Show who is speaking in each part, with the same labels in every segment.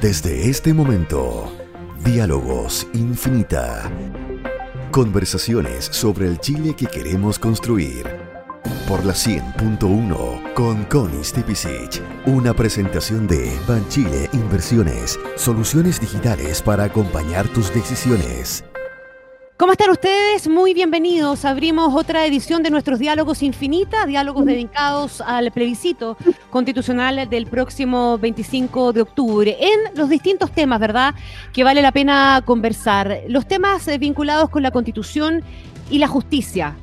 Speaker 1: Desde este momento, Diálogos Infinita. Conversaciones sobre el Chile que queremos construir. Por la 100.1 con Connie. Una presentación de Banchile Inversiones. Soluciones digitales para acompañar tus decisiones.
Speaker 2: ¿Cómo están ustedes? Muy bienvenidos. Abrimos otra edición de nuestros Diálogos Infinita, diálogos dedicados al plebiscito constitucional del próximo 25 de octubre, en los distintos temas, ¿verdad?, que vale la pena conversar. Los temas eh, vinculados con la constitución y la justicia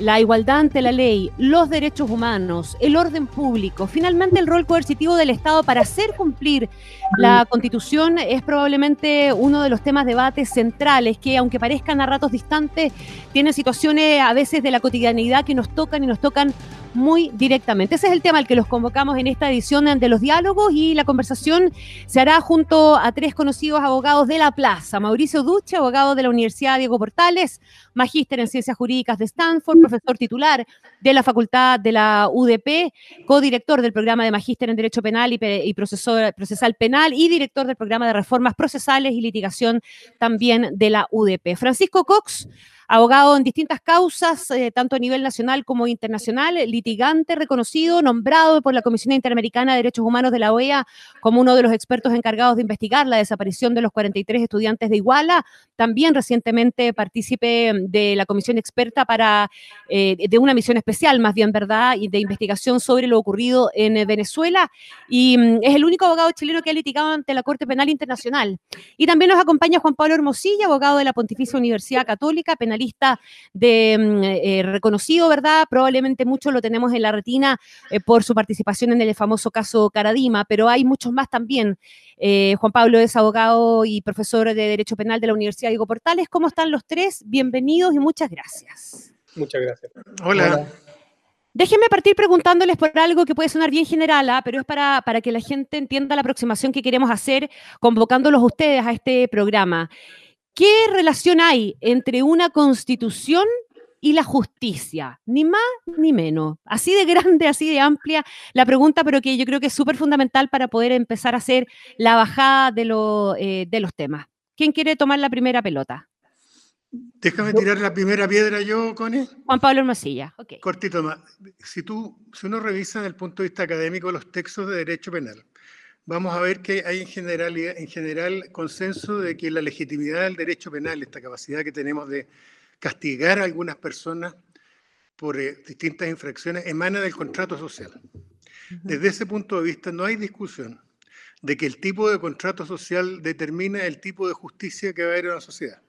Speaker 2: la igualdad ante la ley, los derechos humanos, el orden público, finalmente el rol coercitivo del Estado para hacer cumplir la Constitución es probablemente uno de los temas de debate centrales que, aunque parezcan a ratos distantes, tienen situaciones a veces de la cotidianidad que nos tocan y nos tocan muy directamente. Ese es el tema al que los convocamos en esta edición de los diálogos y la conversación se hará junto a tres conocidos abogados de la plaza. Mauricio Duche, abogado de la Universidad Diego Portales, magíster en Ciencias Jurídicas de Stanford, profesor titular de la Facultad de la UDP, codirector del programa de magíster en Derecho Penal y, y procesal penal y director del programa de reformas procesales y litigación también de la UDP. Francisco Cox, abogado en distintas causas, eh, tanto a nivel nacional como internacional, litigante reconocido, nombrado por la Comisión Interamericana de Derechos Humanos de la OEA como uno de los expertos encargados de investigar la desaparición de los 43 estudiantes de Iguala, también recientemente partícipe de la Comisión Experta para, eh, de una misión especial, más bien, ¿verdad?, y de investigación sobre lo ocurrido en Venezuela, y mm, es el único abogado chileno que ha litigado ante la Corte Penal Internacional. Y también nos acompaña Juan Pablo Hermosilla, abogado de la Pontificia Universidad Católica, penal lista de mm, eh, reconocido, ¿verdad? Probablemente mucho lo tenemos en la retina eh, por su participación en el famoso caso Caradima, pero hay muchos más también. Eh, Juan Pablo es abogado y profesor de Derecho Penal de la Universidad Diego Portales. ¿Cómo están los tres? Bienvenidos y muchas gracias.
Speaker 3: Muchas gracias.
Speaker 2: Hola. Déjenme partir preguntándoles por algo que puede sonar bien general, ¿ah? pero es para, para que la gente entienda la aproximación que queremos hacer convocándolos a ustedes a este programa. ¿Qué relación hay entre una constitución y la justicia? Ni más ni menos. Así de grande, así de amplia la pregunta, pero que yo creo que es súper fundamental para poder empezar a hacer la bajada de, eh, de los temas. ¿Quién quiere tomar la primera pelota?
Speaker 3: Déjame tirar la primera piedra yo, Connie.
Speaker 2: Juan Pablo Hermosilla.
Speaker 3: Cortito más. Si, tú, si uno revisa desde el punto de vista académico los textos de derecho penal, vamos a ver que hay en general, en general consenso de que la legitimidad del derecho penal, esta capacidad que tenemos de castigar a algunas personas por eh, distintas infracciones, emana del contrato social. Desde ese punto de vista no hay discusión de que el tipo de contrato social determina el tipo de justicia que va a haber en la sociedad.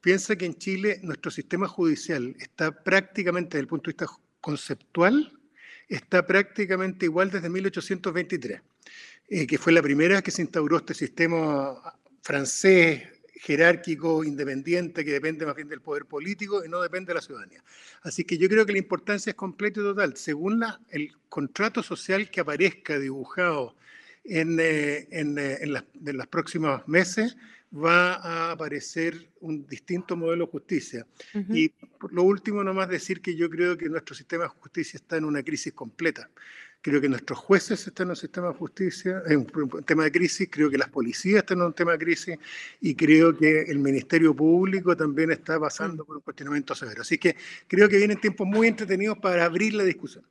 Speaker 3: Piensa que en Chile nuestro sistema judicial está prácticamente, desde el punto de vista conceptual, está prácticamente igual desde 1823. Eh, que fue la primera que se instauró este sistema francés jerárquico, independiente, que depende más bien del poder político y no depende de la ciudadanía. Así que yo creo que la importancia es completa y total. Según la, el contrato social que aparezca dibujado en, eh, en, eh, en, las, en los próximos meses, va a aparecer un distinto modelo de justicia. Y por lo último, nomás decir que yo creo que nuestro sistema de justicia está en una crisis completa. Creo que nuestros jueces están en un sistema de justicia, en un tema de crisis, creo que las policías están en un tema de crisis y creo que el Ministerio Público también está pasando mm. por un cuestionamiento severo. Así que creo que vienen tiempos muy entretenidos para abrir la discusión.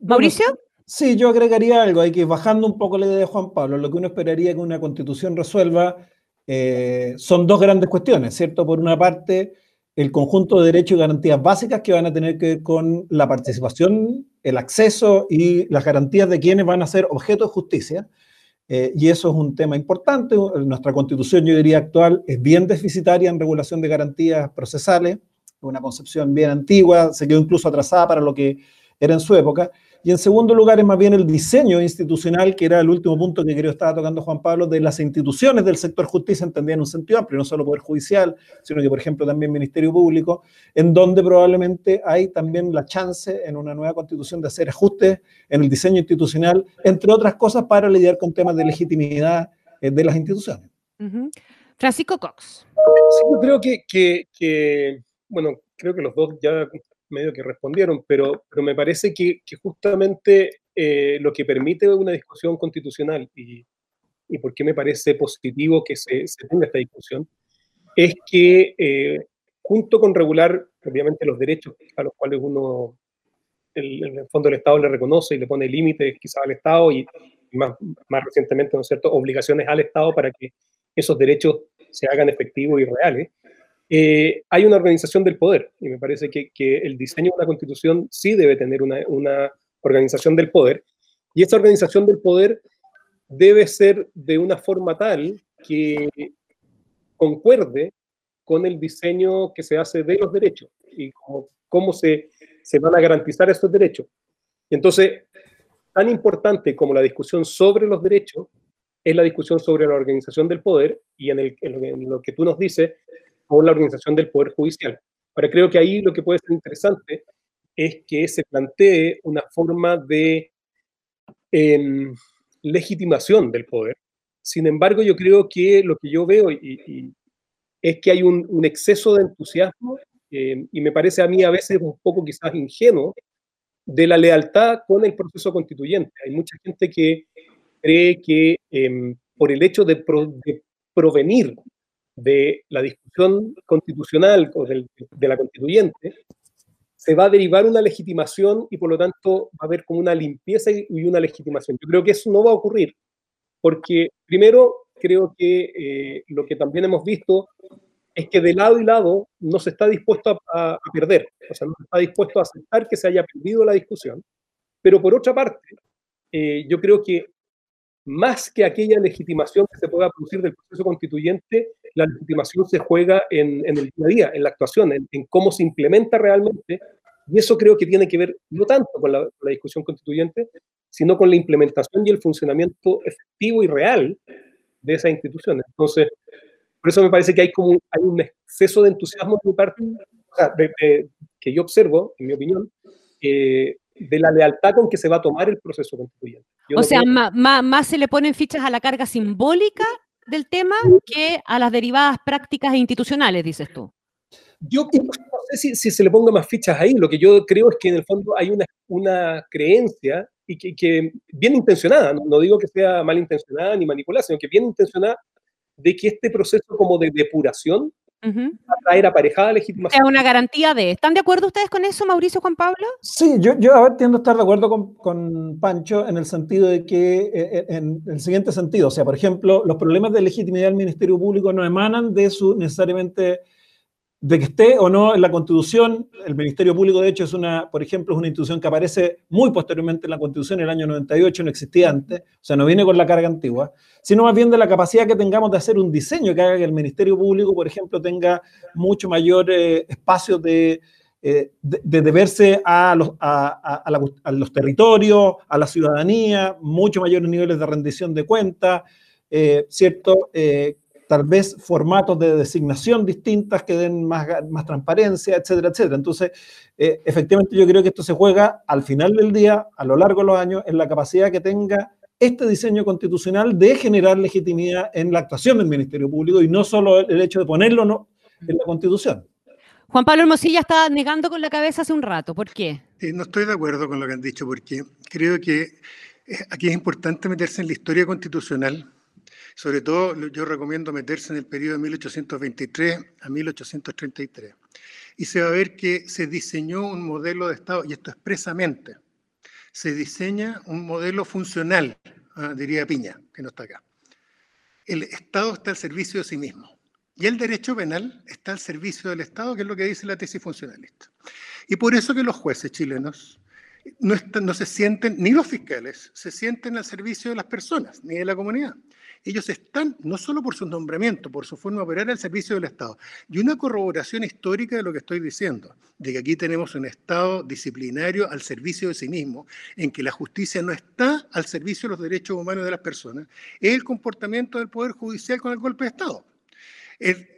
Speaker 2: Mauricio.
Speaker 4: Sí, yo agregaría algo, hay que bajando un poco la idea de Juan Pablo, lo que uno esperaría que una constitución resuelva eh, son dos grandes cuestiones, ¿cierto? Por una parte, el conjunto de derechos y garantías básicas que van a tener que ver con la participación, el acceso y las garantías de quienes van a ser objeto de justicia. Eh, y eso es un tema importante. Nuestra constitución, yo diría, actual es bien deficitaria en regulación de garantías procesales, una concepción bien antigua, se quedó incluso atrasada para lo que era en su época. Y en segundo lugar es más bien el diseño institucional, que era el último punto que creo estaba tocando Juan Pablo, de las instituciones del sector justicia, entendida en un sentido amplio, no solo Poder Judicial, sino que, por ejemplo, también Ministerio Público, en donde probablemente hay también la chance en una nueva constitución de hacer ajustes en el diseño institucional, entre otras cosas, para lidiar con temas de legitimidad eh, de las instituciones.
Speaker 2: Francisco Cox.
Speaker 3: yo creo que, que, bueno, creo que los dos ya medio que respondieron, pero, pero me parece que, justamente eh, lo que permite una discusión constitucional y,
Speaker 5: y por qué me parece positivo que se, tenga esta discusión, es que eh, junto con regular, obviamente, los derechos a los cuales uno, el, el fondo del Estado le reconoce y le pone límites quizás al Estado y, más, más recientemente, ¿no es cierto?, obligaciones al Estado para que esos derechos se hagan efectivos y reales, eh, hay una organización del poder y me parece que, que, el diseño de una constitución sí debe tener una, una organización del poder y esa organización del poder debe ser de una forma tal que concuerde con el diseño que se hace de los derechos y cómo, cómo se, se van a garantizar estos derechos. Y entonces, tan importante como la discusión sobre los derechos es la discusión sobre la organización del poder y en, el, en lo que tú nos dices, con la organización del poder judicial. Ahora, creo que ahí lo que puede ser interesante es que se plantee una forma de eh, legitimación del poder. Sin embargo, yo creo que lo que yo veo es que hay un, exceso de entusiasmo eh, y me parece a mí a veces un poco quizás ingenuo de la lealtad con el proceso constituyente. Hay mucha gente que cree que em, por el hecho de, provenir de la discusión constitucional de la constituyente, se va a derivar una legitimación y por lo tanto va a haber como una limpieza y una legitimación. Yo creo que eso no va a ocurrir, porque primero creo que eh, lo que también hemos visto es que de lado y lado no se está dispuesto a, perder, o sea, no se está dispuesto a aceptar que se haya perdido la discusión, pero por otra parte, eh, yo creo que más que aquella legitimación que se pueda producir del proceso constituyente, la legitimación se juega en, el día a día, en la actuación, en, cómo se implementa realmente y eso creo que tiene que ver no tanto con la, discusión constituyente, sino con la implementación y el funcionamiento efectivo y real de esas instituciones. Entonces, por eso me parece que hay como hay un exceso de entusiasmo de mi parte, que yo observo, en mi opinión, eh, de la lealtad con que se va a tomar el proceso constituyente.
Speaker 2: o sea, más, se le ponen fichas a la carga simbólica del tema que a las derivadas prácticas e institucionales, dices tú.
Speaker 5: Yo no sé si, se le ponga más fichas ahí. Lo que yo creo es que en el fondo hay una, una creencia y que, bien intencionada, no, digo que sea mal intencionada ni manipulada, sino que bien intencionada de que este proceso como de depuración va a traer aparejada legitimación.
Speaker 2: Es una garantía de. ¿Están de acuerdo ustedes con eso, Mauricio Juan Pablo?
Speaker 4: Sí, yo, yo a ver, tiendo a estar de acuerdo con, con, Pancho en el sentido de que, eh, eh, en el siguiente sentido, o sea, por ejemplo, los problemas de legitimidad del Ministerio Público no emanan de su necesariamente de que esté o no en la Constitución, el Ministerio Público, de hecho, es una, por ejemplo, es una institución que aparece muy posteriormente en la Constitución, en el año 98, no existía antes, o sea, no viene con la carga antigua, sino más bien de la capacidad que tengamos de hacer un diseño que haga que el Ministerio Público, por ejemplo, tenga mucho mayor eh, espacio de, eh, de, deberse a los, a, a, los, territorios, a la ciudadanía, mucho mayores niveles de rendición de cuentas, eh, ¿cierto? Tal vez formatos de designación distintas que den más, más transparencia, etcétera, etcétera. Entonces, eh, efectivamente yo creo que esto se juega al final del día, a lo largo de los años, en la capacidad que tenga este diseño constitucional de generar legitimidad en la actuación del Ministerio Público y no solo el hecho de ponerlo no, en la Constitución.
Speaker 2: Juan Pablo Hermosilla está negando con la cabeza hace un rato. ¿Por qué?
Speaker 3: no estoy de acuerdo con lo que han dicho, porque creo que eh, aquí es importante meterse en la historia constitucional sobre todo yo recomiendo meterse en el periodo de 1823 a 1833. Y se va a ver que se diseñó un modelo de Estado, y esto expresamente, se diseña un modelo funcional, ah, diría Piña, que no está acá. El Estado está al servicio de sí mismo. Y el derecho penal está al servicio del Estado, que es lo que dice la tesis funcionalista. Y por eso que los jueces chilenos no, no se sienten, ni los fiscales, se sienten al servicio de las personas, ni de la comunidad ellos están, no solo por su nombramiento, por su forma de operar al servicio del Estado. Y una corroboración histórica de lo que estoy diciendo, de que aquí tenemos un Estado disciplinario al servicio de sí mismo, en que la justicia no está al servicio de los derechos humanos de las personas, es el comportamiento del Poder Judicial con el golpe de Estado.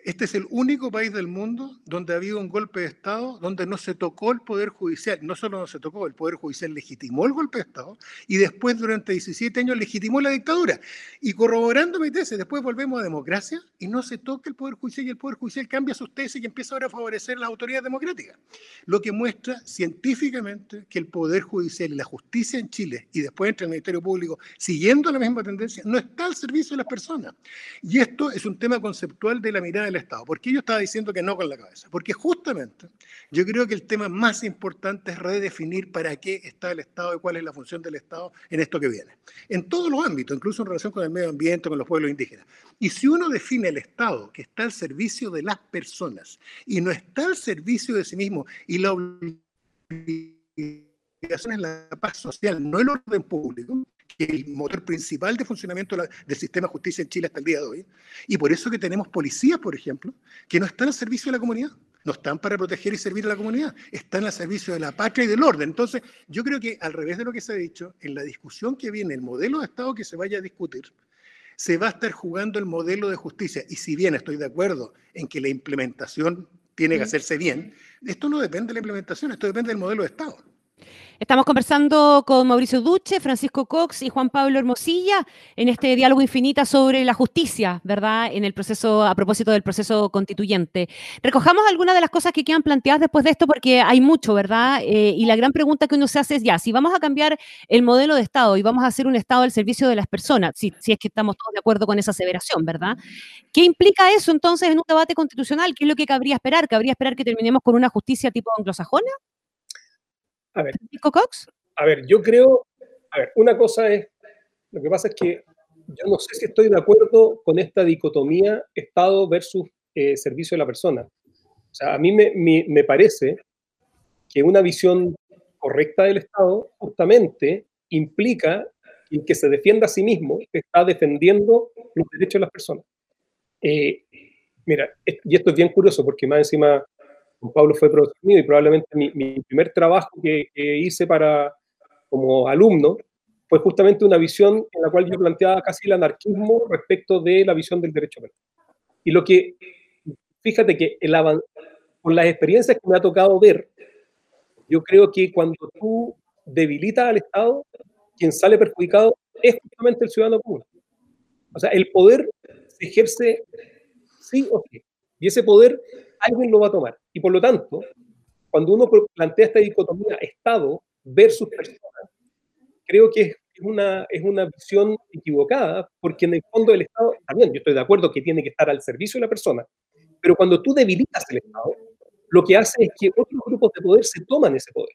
Speaker 3: Este es el único país del mundo donde ha habido un golpe de Estado, donde no se tocó el Poder Judicial, no solo no se tocó, el Poder Judicial legitimó el golpe de Estado y después durante 17 años legitimó la dictadura. Y corroborando mi tesis, después volvemos a democracia y no se toca el Poder Judicial y el Poder Judicial cambia sus tesis y empieza ahora a favorecer las autoridades democráticas. Lo que muestra científicamente que el Poder Judicial y la justicia en Chile y después entre el Ministerio Público, siguiendo la misma tendencia, no está al servicio de las personas. Y esto es un tema conceptual de la mirada del Estado. ¿Por qué yo estaba diciendo que no con la cabeza? Porque justamente yo creo que el tema más importante es redefinir para qué está el Estado y cuál es la función del Estado en esto que viene. En todos los ámbitos, incluso en relación con el medio ambiente, con los pueblos indígenas. Y si uno define el Estado que está al servicio de las personas y no está al servicio de sí mismo y la obligación es la paz social, no el orden público, el motor principal de funcionamiento del sistema de justicia en Chile hasta el día de hoy. Y por eso que tenemos policías, por ejemplo, que no están al servicio de la comunidad. No están para proteger y servir a la comunidad, están al servicio de la patria y del orden. Entonces, yo creo que al revés de lo que se ha dicho, en la discusión que viene, el modelo de Estado que se vaya a discutir, se va a estar jugando el modelo de justicia. Y si bien estoy de acuerdo en que la implementación tiene que hacerse bien, esto no depende de la implementación, esto depende del modelo de Estado.
Speaker 2: Estamos conversando con Mauricio Duche, Francisco Cox y Juan Pablo Hermosilla en este diálogo infinita sobre la justicia, ¿verdad? En el proceso, a propósito del proceso constituyente. Recojamos algunas de las cosas que quedan planteadas después de esto porque hay mucho, ¿verdad? Eh, y la gran pregunta que uno se hace es ya, si vamos a cambiar el modelo de Estado y vamos a hacer un Estado al servicio de las personas, si, si es que estamos todos de acuerdo con esa aseveración, ¿verdad? ¿Qué implica eso entonces en un debate constitucional? ¿Qué es lo que cabría esperar? ¿Cabría esperar que terminemos con una justicia tipo anglosajona?
Speaker 5: A ver, Cox? A ver, yo creo, a ver, una cosa es, lo que pasa es que yo no sé si estoy de acuerdo con esta dicotomía Estado versus eh, servicio de la persona. O sea, a mí me, me, parece que una visión correcta del Estado justamente implica que que se defienda a sí mismo está defendiendo los derechos de las personas. Eh, mira, y esto es bien curioso porque más encima Pablo fue profesor mío y probablemente mi, primer trabajo que, hice para, como alumno fue justamente una visión en la cual yo planteaba casi el anarquismo respecto de la visión del derecho penal. Y lo que, fíjate que el con las experiencias que me ha tocado ver, yo creo que cuando tú debilitas al Estado, quien sale perjudicado es justamente el ciudadano común. O sea, el poder se ejerce sí o sí. Y ese poder alguien lo va a tomar. Y por lo tanto, cuando uno plantea esta dicotomía Estado versus persona, creo que es una, es una visión equivocada, porque en el fondo el Estado, también yo estoy de acuerdo que tiene que estar al servicio de la persona, pero cuando tú debilitas el Estado, lo que hace es que otros grupos de poder se toman ese poder.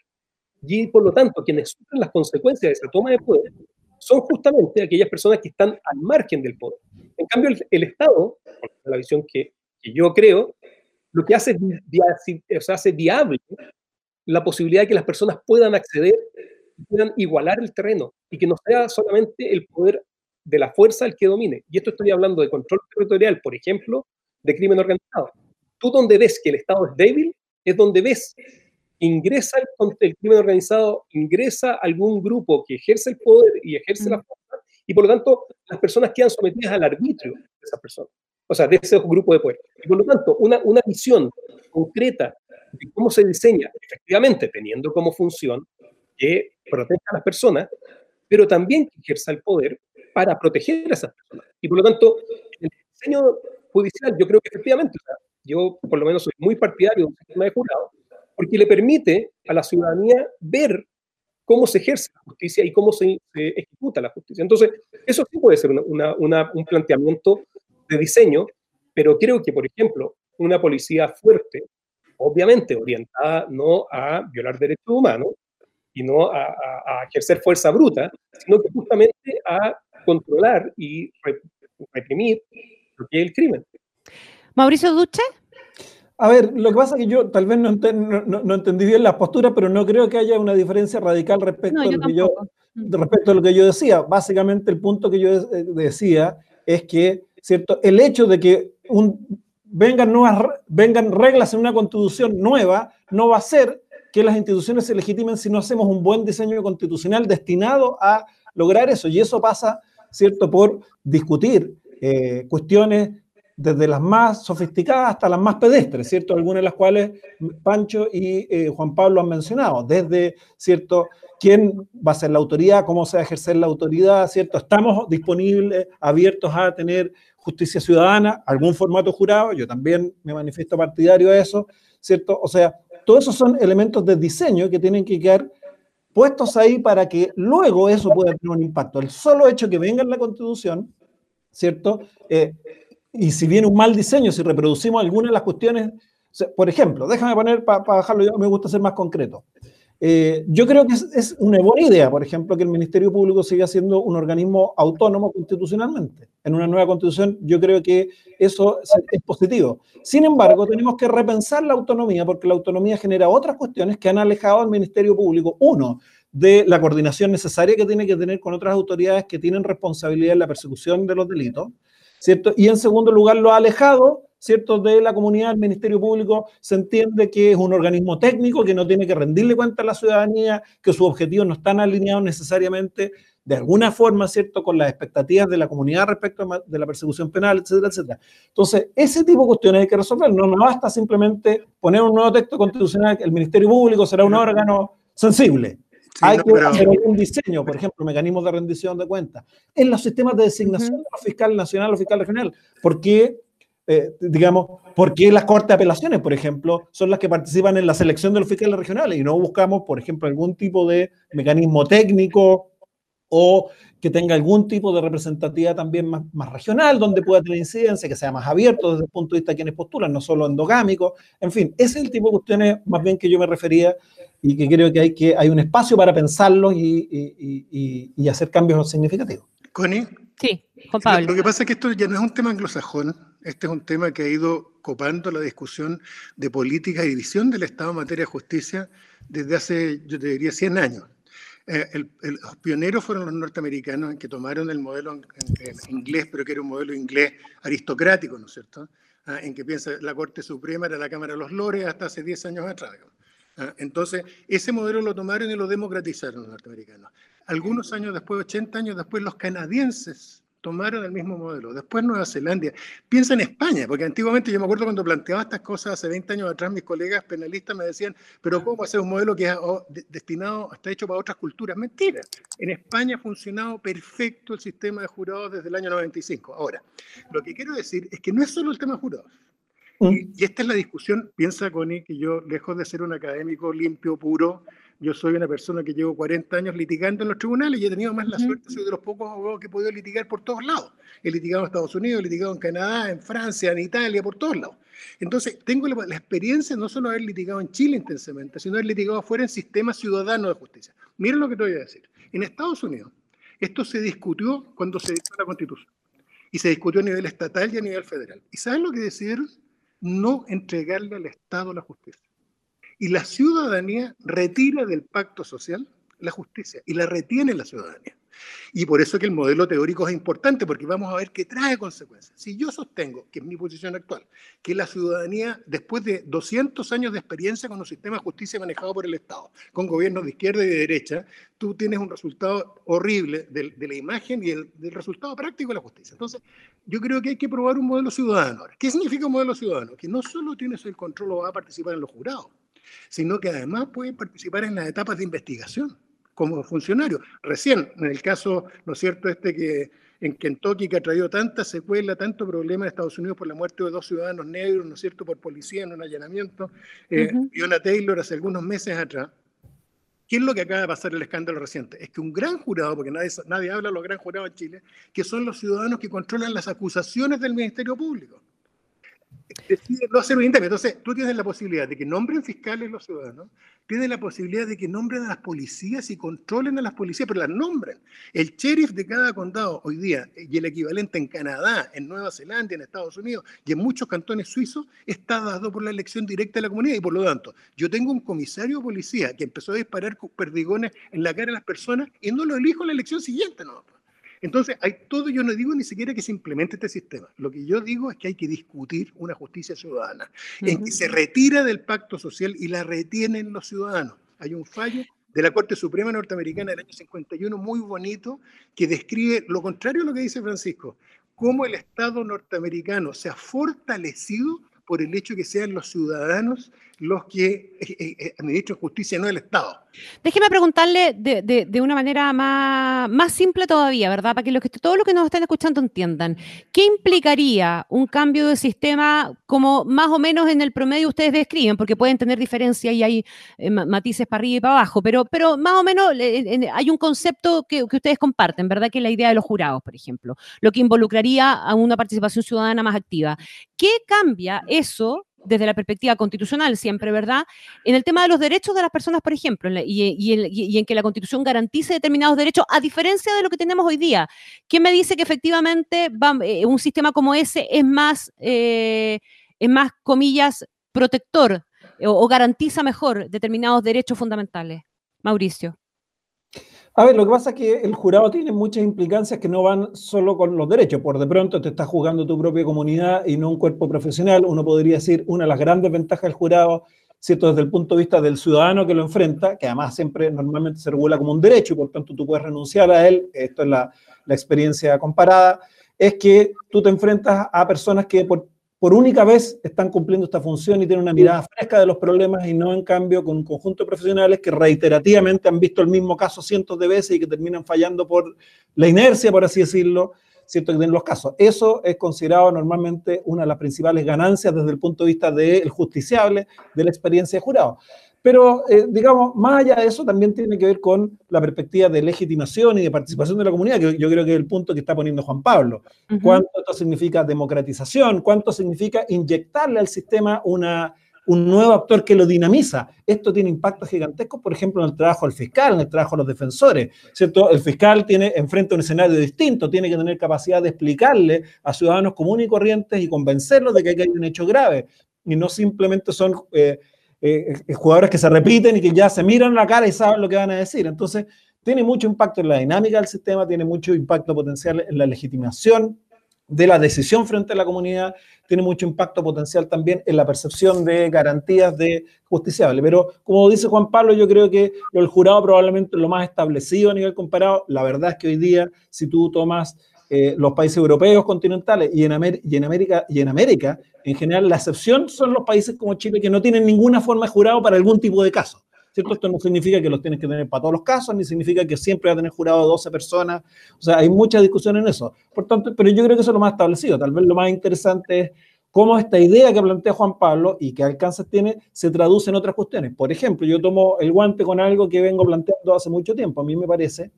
Speaker 5: Y por lo tanto, quienes sufren las consecuencias de esa toma de poder son justamente aquellas personas que están al margen del poder. En cambio, el, Estado, la visión que yo creo, lo que hace es, hace viable la posibilidad de que las personas puedan acceder, puedan igualar el terreno y que no sea solamente el poder de la fuerza el que domine. Y esto estoy hablando de control territorial, por ejemplo, de crimen organizado. Tú donde ves que el Estado es débil, es donde ves ingresa el, el crimen organizado, ingresa algún grupo que ejerce el poder y ejerce la fuerza, y por lo tanto las personas quedan sometidas al arbitrio de esas personas o sea, de ese grupo de poder. Y por lo tanto, una, una visión concreta de cómo se diseña, efectivamente teniendo como función que proteja a las personas, pero también que ejerza el poder para proteger a esas personas. Y por lo tanto, el diseño judicial, yo creo que efectivamente, yo por lo menos soy muy partidario de un sistema de jurado, porque le permite a la ciudadanía ver cómo se ejerce la justicia y cómo se, ejecuta la justicia. Entonces, eso sí puede ser una, una, un planteamiento de diseño, pero creo que, por ejemplo, una policía fuerte, obviamente orientada no a violar derechos humanos y no a, ejercer fuerza bruta, sino que justamente a controlar y reprimir lo que es el crimen.
Speaker 2: Mauricio Duche.
Speaker 4: A ver, lo que pasa es que yo tal vez no, no, entendí bien las posturas, pero no creo que haya una diferencia radical respecto, a lo que yo, respecto a lo que yo decía. Básicamente el punto que yo eh, decía es que ¿cierto? El hecho de que vengan, nuevas, vengan reglas en una constitución nueva no va a hacer que las instituciones se legitimen si no hacemos un buen diseño constitucional destinado a lograr eso. Y eso pasa, ¿cierto?, por discutir eh, cuestiones desde las más sofisticadas hasta las más pedestres, ¿cierto? Algunas de las cuales Pancho y eh, Juan Pablo han mencionado, desde, ¿cierto? ¿Quién va a ser la autoridad? ¿Cómo se va a ejercer la autoridad? ¿Cierto? Estamos disponibles, abiertos a tener justicia ciudadana, algún formato jurado, yo también me manifiesto partidario de eso, ¿cierto? O sea, todos esos son elementos de diseño que tienen que quedar puestos ahí para que luego eso pueda tener un impacto. El solo hecho que venga en la Constitución, ¿cierto? Eh, y si viene un mal diseño, si reproducimos algunas de las cuestiones, por ejemplo, déjame poner para bajarlo, yo me gusta ser más concreto. Eh, yo creo que es, una buena idea, por ejemplo, que el Ministerio Público siga siendo un organismo autónomo constitucionalmente. En una nueva constitución yo creo que eso es positivo. Sin embargo, tenemos que repensar la autonomía porque la autonomía genera otras cuestiones que han alejado al Ministerio Público. Uno, de la coordinación necesaria que tiene que tener con otras autoridades que tienen responsabilidad en la persecución de los delitos. ¿cierto? Y en segundo lugar, lo ha alejado, ¿cierto?, de la comunidad del Ministerio Público. Se entiende que es un organismo técnico que no tiene que rendirle cuenta a la ciudadanía, que sus objetivos no están alineados necesariamente de alguna forma, ¿cierto?, con las expectativas de la comunidad respecto de la persecución penal, etcétera, etcétera. Entonces, ese tipo de cuestiones hay que resolver. No, no basta simplemente poner un nuevo texto constitucional, que el Ministerio Público será un órgano sensible. Hay que hacer un diseño, por ejemplo, mecanismos de rendición de cuentas. En los sistemas de designación de los fiscal nacional o fiscal regional. ¿Por qué, eh, digamos, por qué las cortes de apelaciones, por ejemplo, son las que participan en la selección de los fiscales regionales y no buscamos, por ejemplo, algún tipo de mecanismo técnico o que tenga algún tipo de representatividad también más, más, regional, donde pueda tener incidencia, que sea más abierto desde el punto de vista de quienes postulan, no solo endogámico. En fin, ese es el tipo de cuestiones más bien que yo me refería y que creo que hay, que, hay un espacio para pensarlo y, y, y, hacer cambios significativos.
Speaker 3: Connie.
Speaker 2: Sí, Juan Pablo.
Speaker 3: Lo que pasa es que esto ya no es un tema anglosajón, este es un tema que ha ido copando la discusión de política y división del Estado en materia de justicia desde hace, yo te diría, 100 años. Eh, el, los pioneros fueron los norteamericanos en que tomaron el modelo en, inglés, pero que era un modelo inglés aristocrático, ¿no es cierto? Ah, en que piensa la Corte Suprema era la Cámara de los Lores hasta hace 10 años atrás. Ah, entonces, ese modelo lo tomaron y lo democratizaron los norteamericanos. Algunos años después, 80 años después, los canadienses tomaron el mismo modelo. Después Nueva Zelanda. Piensa en España, porque antiguamente yo me acuerdo cuando planteaba estas cosas hace 20 años atrás, mis colegas penalistas me decían, pero ¿cómo hacer un modelo que es oh, destinado, está hecho para otras culturas? Mentira. En España ha funcionado perfecto el sistema de jurados desde el año 95. Ahora, lo que quiero decir es que no es solo el tema de jurados. Mm. Y, y esta es la discusión, piensa Connie, que yo, lejos de ser un académico limpio, puro, yo soy una persona que llevo 40 años litigando en los tribunales y he tenido más la suerte, soy de los pocos abogados que he podido litigar por todos lados. He litigado en Estados Unidos, he litigado en Canadá, en Francia, en Italia, por todos lados. Entonces, tengo la, experiencia no solo de haber litigado en Chile intensamente, sino de haber litigado afuera en sistema ciudadano de justicia. Miren lo que te voy a decir. En Estados Unidos, esto se discutió cuando se dictó la Constitución. Y se discutió a nivel estatal y a nivel federal. ¿Y saben lo que decidieron? No entregarle al Estado la justicia. Y la ciudadanía retira del pacto social la justicia y la retiene la ciudadanía. Y por eso que el modelo teórico es importante, porque vamos a ver qué trae consecuencias. Si yo sostengo, que es mi posición actual, que la ciudadanía, después de 200 años de experiencia con un sistema de justicia manejado por el Estado, con gobiernos de izquierda y de derecha, tú tienes un resultado horrible de, la imagen y el, del resultado práctico de la justicia. Entonces, yo creo que hay que probar un modelo ciudadano. ¿Qué significa un modelo ciudadano? Que no solo tienes el control o va a participar en los jurados, sino que además puede participar en las etapas de investigación como funcionario. Recién, en el caso, ¿no es cierto?, este que en Kentucky que ha traído tanta secuela, tanto problema en Estados Unidos por la muerte de dos ciudadanos negros, ¿no es cierto?, por policía en un allanamiento, eh, Taylor hace algunos meses atrás. ¿Qué es lo que acaba de pasar el escándalo reciente? Es que un gran jurado, porque nadie, nadie habla de los gran jurados en Chile, que son los ciudadanos que controlan las acusaciones del Ministerio Público decide no hacer un interés. Entonces, tú tienes la posibilidad de que nombren fiscales los ciudadanos, tienes la posibilidad de que nombren a las policías y controlen a las policías, pero las nombren. El sheriff de cada condado hoy día, y el equivalente en Canadá, en Nueva Zelanda, en Estados Unidos y en muchos cantones suizos, está dado por la elección directa de la comunidad. Y por lo tanto, yo tengo un comisario de policía que empezó a disparar perdigones en la cara de las personas y no lo elijo en la elección siguiente, no. Entonces, hay todo, yo no digo ni siquiera que se implemente este sistema. Lo que yo digo es que hay que discutir una justicia ciudadana, en que se retira del pacto social y la retienen los ciudadanos. Hay un fallo de la Corte Suprema Norteamericana del año 51 muy bonito que describe lo contrario a lo que dice Francisco. cómo el Estado norteamericano se ha fortalecido por el hecho de que sean los ciudadanos los que eh, eh, eh, administran justicia, no el Estado.
Speaker 2: Déjeme preguntarle de, una manera más, más, simple todavía, ¿verdad? Para que, lo que todos los que nos están escuchando entiendan. ¿Qué implicaría un cambio de sistema como más o menos en el promedio ustedes describen? Porque pueden tener diferencias y hay matices para arriba y para abajo, pero, pero más o menos hay un concepto que, que ustedes comparten, ¿verdad? Que es la idea de los jurados, por ejemplo, lo que involucraría a una participación ciudadana más activa. ¿Qué cambia eso desde la perspectiva constitucional siempre, ¿verdad? En el tema de los derechos de las personas, por ejemplo, y, en que la constitución garantice determinados derechos, a diferencia de lo que tenemos hoy día. ¿Quién me dice que efectivamente eh, un sistema como ese es más, eh, es más, comillas, protector o, o garantiza mejor determinados derechos fundamentales? Mauricio.
Speaker 4: A ver, lo que pasa es que el jurado tiene muchas implicancias que no van solo con los derechos. Por de pronto te estás jugando tu propia comunidad y no un cuerpo profesional. Uno podría decir, una de las grandes ventajas del jurado, ¿cierto? Desde el punto de vista del ciudadano que lo enfrenta, que además siempre normalmente se regula como un derecho y por tanto tú puedes renunciar a él, esto es la, la experiencia comparada, es que tú te enfrentas a personas que por por única vez están cumpliendo esta función y tienen una mirada fresca de los problemas y no en cambio con un conjunto de profesionales que reiterativamente han visto el mismo caso cientos de veces y que terminan fallando por la inercia, por así decirlo, cierto que en los casos. Eso es considerado normalmente una de las principales ganancias desde el punto de vista del justiciable de la experiencia de jurado. Pero, eh, digamos, más allá de eso, también tiene que ver con la perspectiva de legitimación y de participación de la comunidad, que yo creo que es el punto que está poniendo Juan Pablo. ¿Cuánto esto significa democratización? ¿Cuánto significa inyectarle al sistema una, un nuevo actor que lo dinamiza. Esto tiene impactos gigantescos, por ejemplo, en el trabajo del fiscal, en el trabajo de los defensores, ¿cierto? El fiscal tiene enfrente un escenario distinto, tiene que tener capacidad de explicarle a ciudadanos comunes y corrientes y convencerlos de que hay un hecho grave, y no simplemente son eh, eh, eh, jugadores que se repiten y que ya se miran la cara y saben lo que van a decir. Entonces, tiene mucho impacto en la dinámica del sistema, tiene mucho impacto potencial en la legitimación de la decisión frente a la comunidad, tiene mucho impacto potencial también en la percepción de garantías de justiciable. Pero como dice Juan Pablo, yo creo que el jurado probablemente lo más establecido a nivel comparado. La verdad es que hoy día, si tú tomas eh, los países europeos continentales y en, y en, América, y en América, en general, la excepción son los países como Chile que no tienen ninguna forma de jurado para algún tipo de caso. ¿Cierto? Esto no significa que los tienes que tener para todos los casos, ni significa que siempre va a tener jurado 12 personas. O sea, hay mucha discusión en eso. Por tanto, pero yo creo que eso es lo más establecido. Tal vez lo más interesante es cómo esta idea que plantea Juan Pablo y que alcances tiene se traduce en otras cuestiones. Por ejemplo, yo tomo el guante con algo que vengo planteando hace mucho tiempo. A mí me parece,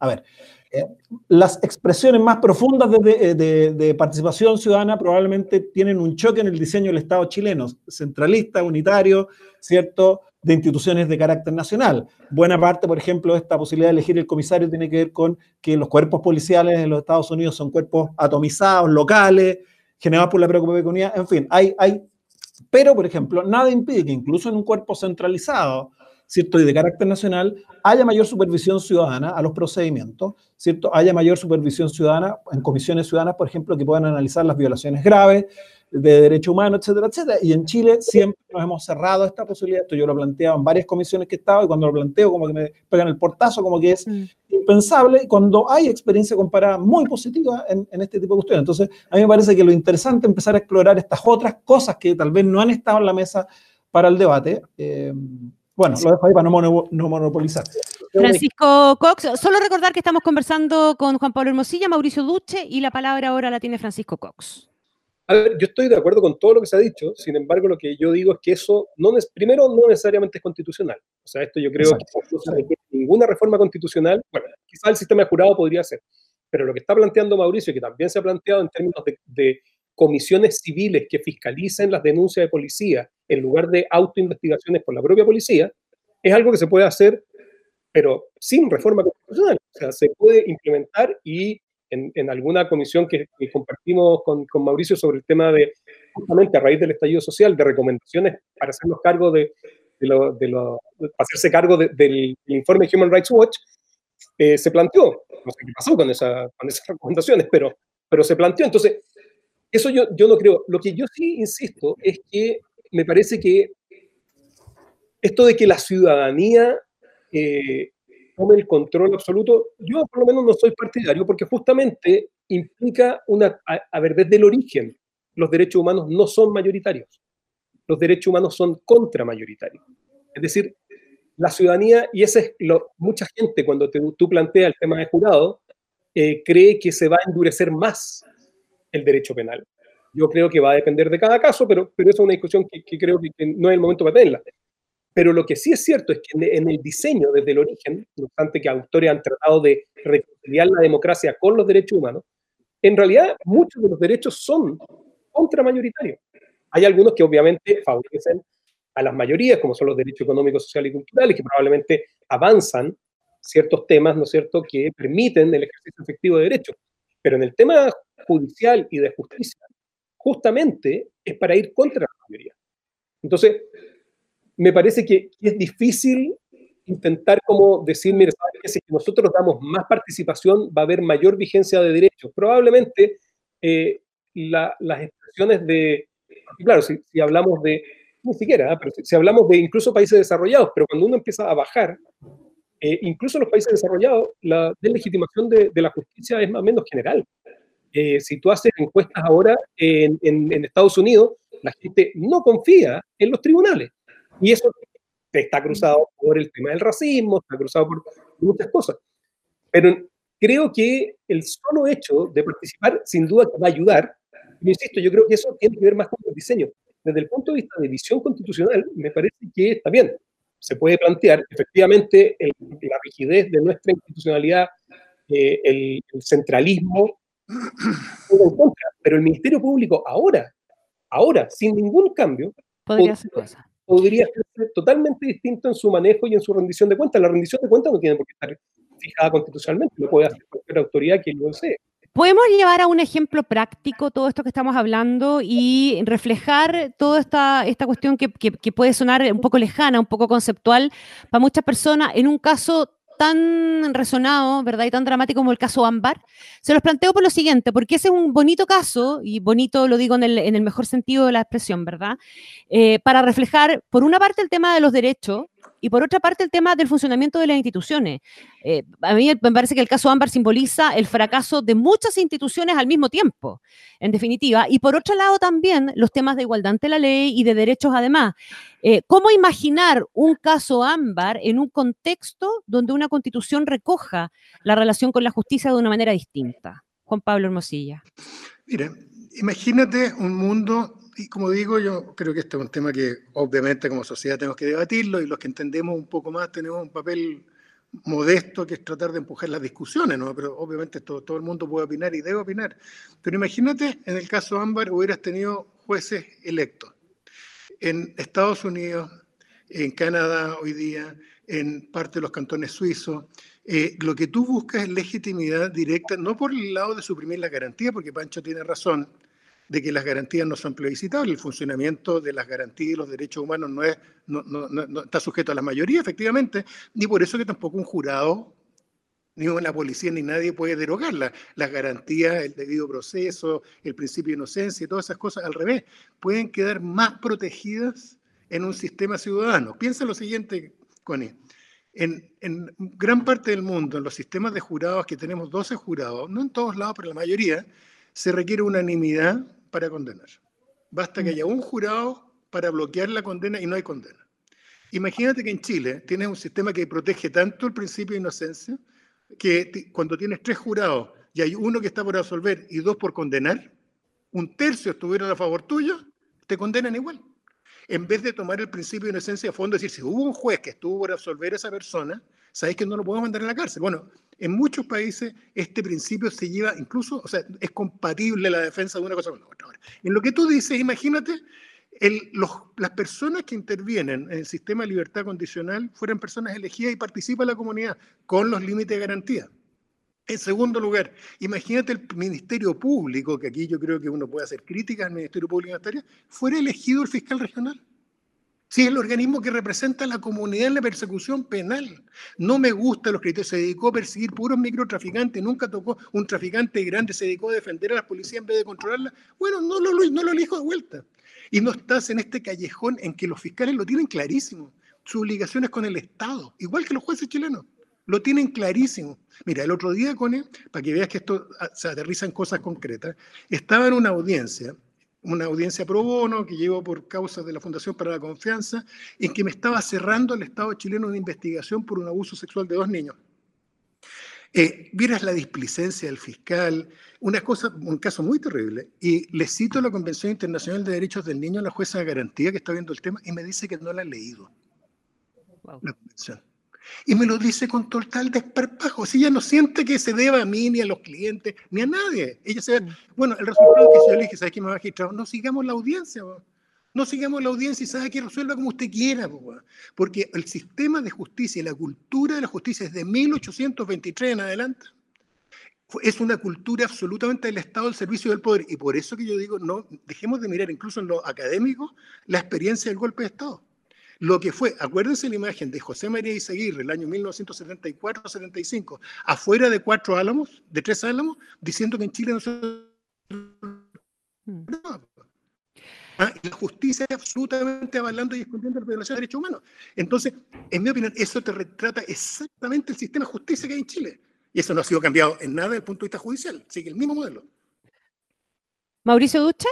Speaker 4: a ver, eh, las expresiones más profundas eh, de, participación ciudadana probablemente tienen un choque en el diseño del Estado chileno, centralista, unitario, ¿cierto? De instituciones de carácter nacional. Buena parte, por ejemplo, esta posibilidad de elegir el comisario tiene que ver con que los cuerpos policiales en los Estados Unidos son cuerpos atomizados, locales, generados por la comunidad. En fin, hay, hay. Pero, por ejemplo, nada impide que incluso en un cuerpo centralizado, ¿cierto? Y de carácter nacional, haya mayor supervisión ciudadana a los procedimientos, ¿cierto? Haya mayor supervisión ciudadana en comisiones ciudadanas, por ejemplo, que puedan analizar las violaciones graves de derechos humanos, etcétera, etcétera. Y en Chile siempre nos hemos cerrado esta posibilidad. Esto yo lo he planteado en varias comisiones que he estado y cuando lo planteo como que me pegan el portazo, como que es mm. impensable cuando hay experiencia comparada muy positiva en, este tipo de cuestiones. Entonces, a mí me parece que lo interesante es empezar a explorar estas otras cosas que tal vez no han estado en la mesa para el debate. Eh, bueno, lo dejo ahí para no, monopolizar.
Speaker 2: Francisco Cox, solo recordar que estamos conversando con Juan Pablo Hermosilla, Mauricio Duche y la palabra ahora la tiene Francisco Cox.
Speaker 5: A ver, yo estoy de acuerdo con todo lo que se ha dicho, sin embargo, lo que yo digo es que eso, no es, primero, no necesariamente es constitucional. O sea, esto yo creo que no se requiere ninguna reforma constitucional. Bueno, quizá el sistema de jurado podría ser, pero lo que está planteando Mauricio, que también se ha planteado en términos de comisiones civiles que fiscalicen las denuncias de policía en lugar de autoinvestigaciones por la propia policía, es algo que se puede hacer, pero sin reforma constitucional. O sea, se puede implementar y en, alguna comisión que, compartimos con, Mauricio sobre el tema de, justamente a raíz del estallido social, de recomendaciones para hacernos cargo de, hacerse cargo del informe Human Rights Watch, eh, se planteó. No sé qué pasó con, esa, con esas recomendaciones, pero, pero se planteó. Entonces, eso yo, yo no creo. Lo que yo sí insisto es que me parece que esto de que la ciudadanía eh, tome el control absoluto, yo por lo menos no soy partidario porque justamente implica una, a, ver, desde el origen, los derechos humanos no son mayoritarios. Los derechos humanos son contramayoritarios. Es decir, la ciudadanía, y esa es lo, mucha gente cuando tú planteas el tema de jurado, eh, cree que se va a endurecer más el derecho penal. Yo creo que va a depender de cada caso, pero, pero esa es una discusión que, creo que, no es el momento para tenerla. Pero lo que sí es cierto es que en, el diseño, desde el origen, no obstante que autores han tratado de reconciliar la democracia con los derechos humanos, en realidad muchos de los derechos son contramayoritarios. Hay algunos que obviamente favorecen a las mayorías, como son los derechos económicos, sociales y culturales, que probablemente avanzan ciertos temas, ¿no es cierto?, que permiten el ejercicio efectivo de derechos. Pero en el tema judicial y de justicia, justamente es para ir contra la mayoría. Entonces, me parece que es difícil intentar como decir, mire, si nosotros damos más participación va a haber mayor vigencia de derechos. Probablemente eh, las expresiones de, claro, si, hablamos de, ni siquiera, ¿eh? pero si, hablamos de incluso países desarrollados, pero cuando uno empieza a bajar, eh, incluso en los países desarrollados, la deslegitimación de, de la justicia es más o menos general. Si tú haces encuestas ahora en, Estados Unidos, la gente no confía en los tribunales. Y eso está cruzado por el tema del racismo, está cruzado por muchas cosas. Pero creo que el solo hecho de participar, sin duda, va a ayudar. Yo insisto, yo creo que eso tiene que ver más con el diseño. Desde el punto de vista de visión constitucional, me parece que está bien. Se puede plantear, efectivamente, la rigidez de nuestra institucionalidad, eh, el, centralismo, pero el Ministerio Público ahora, ahora, sin ningún cambio,
Speaker 2: podría
Speaker 5: ser totalmente distinto en su manejo y en su rendición de cuentas. La rendición de cuentas no tiene por qué estar fijada constitucionalmente, lo puede hacer cualquier autoridad que lo desee.
Speaker 2: Podemos llevar a un ejemplo práctico todo esto que estamos hablando y reflejar toda esta, esta cuestión que, que puede sonar un poco lejana, un poco conceptual para muchas personas en un caso tan resonado, ¿verdad? Y tan dramático como el caso Ámbar. Se los planteo por lo siguiente, porque ese es un bonito caso, y bonito lo digo en el, mejor sentido de la expresión, ¿verdad? Eh, para reflejar, por una parte, el tema de los derechos, y por otra parte el tema del funcionamiento de las instituciones. Eh, a mí me parece que el caso Ámbar simboliza el fracaso de muchas instituciones al mismo tiempo, en definitiva. Y por otro lado también los temas de igualdad ante la ley y de derechos además. Eh, ¿Cómo imaginar un caso Ámbar en un contexto donde una constitución recoja la relación con la justicia de una manera distinta? Juan Pablo Hermosilla.
Speaker 3: Mira, imagínate un mundo y como digo, yo creo que este es un tema que obviamente como sociedad tenemos que debatirlo y los que entendemos un poco más tenemos un papel modesto que es tratar de empujar las discusiones, ¿no? Pero obviamente todo, todo el mundo puede opinar y debe opinar. Pero imagínate, en el caso Ámbar hubieras tenido jueces electos. En Estados Unidos, en Canadá hoy día, en parte de los cantones suizos, eh, lo que tú buscas es legitimidad directa, no por el lado de suprimir la garantía, porque Pancho tiene razón, de que las garantías no son plebiscitables. El funcionamiento de las garantías y los derechos humanos no, es, no, no, está sujeto a la mayoría, efectivamente, ni por eso que tampoco un jurado, ni una policía, ni nadie puede derogarla. Las garantías, el debido proceso, el principio de inocencia y todas esas cosas, al revés, pueden quedar más protegidas en un sistema ciudadano. Piensa lo siguiente, Connie. En, en, gran parte del mundo, en los sistemas de jurados, que tenemos 12 jurados, no en todos lados, pero en la mayoría, se requiere unanimidad para condenar. Basta que haya un jurado para bloquear la condena y no hay condena. Imagínate que en Chile tienes un sistema que protege tanto el principio de inocencia que cuando tienes tres jurados y hay uno que está por absolver y dos por condenar, un tercio estuvieron a favor tuyo, te condenan igual. En vez de tomar el principio de inocencia a fondo, decir, si hubo un juez que estuvo por absolver a esa persona, sabéis que no lo podemos mandar a la cárcel. Bueno, en muchos países este principio se lleva incluso, o sea, es compatible la defensa de una cosa con la otra. en lo que tú dices, imagínate, las personas que intervienen en el sistema de libertad condicional fueran personas elegidas y participa la comunidad con los límites de garantía. En segundo lugar, imagínate el Ministerio Público, que aquí yo creo que uno puede hacer críticas al Ministerio Público en fuera elegido el fiscal regional. Es el organismo que representa a la comunidad en la persecución penal. No me gustan los criterios. Se dedicó a perseguir puros microtraficantes. Nunca tocó un traficante grande. Se dedicó a defender a la policía en vez de controlarla. Bueno, no lo, no elijo de vuelta. Y no estás en este callejón en que los fiscales lo tienen clarísimo. Su obligación es con el Estado, igual que los jueces chilenos. Lo tienen clarísimo. Mira, el otro día, Cone, para que veas que esto ah, se aterriza en cosas concretas, estaba en una audiencia, una audiencia pro bono que llevo por causas de la Fundación para la Confianza, en que me estaba cerrando el Estado chileno una investigación por un abuso sexual de dos niños. Eh, vieras la displicencia del fiscal, una cosa, un caso muy terrible. Y le cito la Convención Internacional de Derechos del Niño, la jueza de garantía que está viendo el tema, y me dice que no la ha leído. La convención. Y me lo dice con total desparpajo. Si ella no siente que se deba a mí, ni a los clientes, ni a nadie. Ella se mm. Bueno, el resultado que yo le dije, ¿sabes qué, magistrado? No sigamos la audiencia. No sigamos la audiencia y sabe que resuelva como usted quiera. Porque el sistema de justicia y la cultura de la justicia desde 1823 en adelante es una cultura absolutamente del Estado al servicio del poder. Y por eso que yo digo, no dejemos de mirar incluso en lo académico la experiencia del golpe de Estado. Lo que fue, acuérdense la imagen de José María Izaguirre, el año 1974-75, afuera de cuatro álamos, de tres álamos, diciendo que en Chile no se... Mm. Ah, la justicia absolutamente avalando y escondiendo la violación de derechos humanos. Entonces, en mi opinión, eso te retrata exactamente el sistema de justicia que hay en Chile. Y eso no ha sido cambiado en nada desde el punto de vista judicial. Sigue el mismo modelo.
Speaker 2: Mauricio Duche.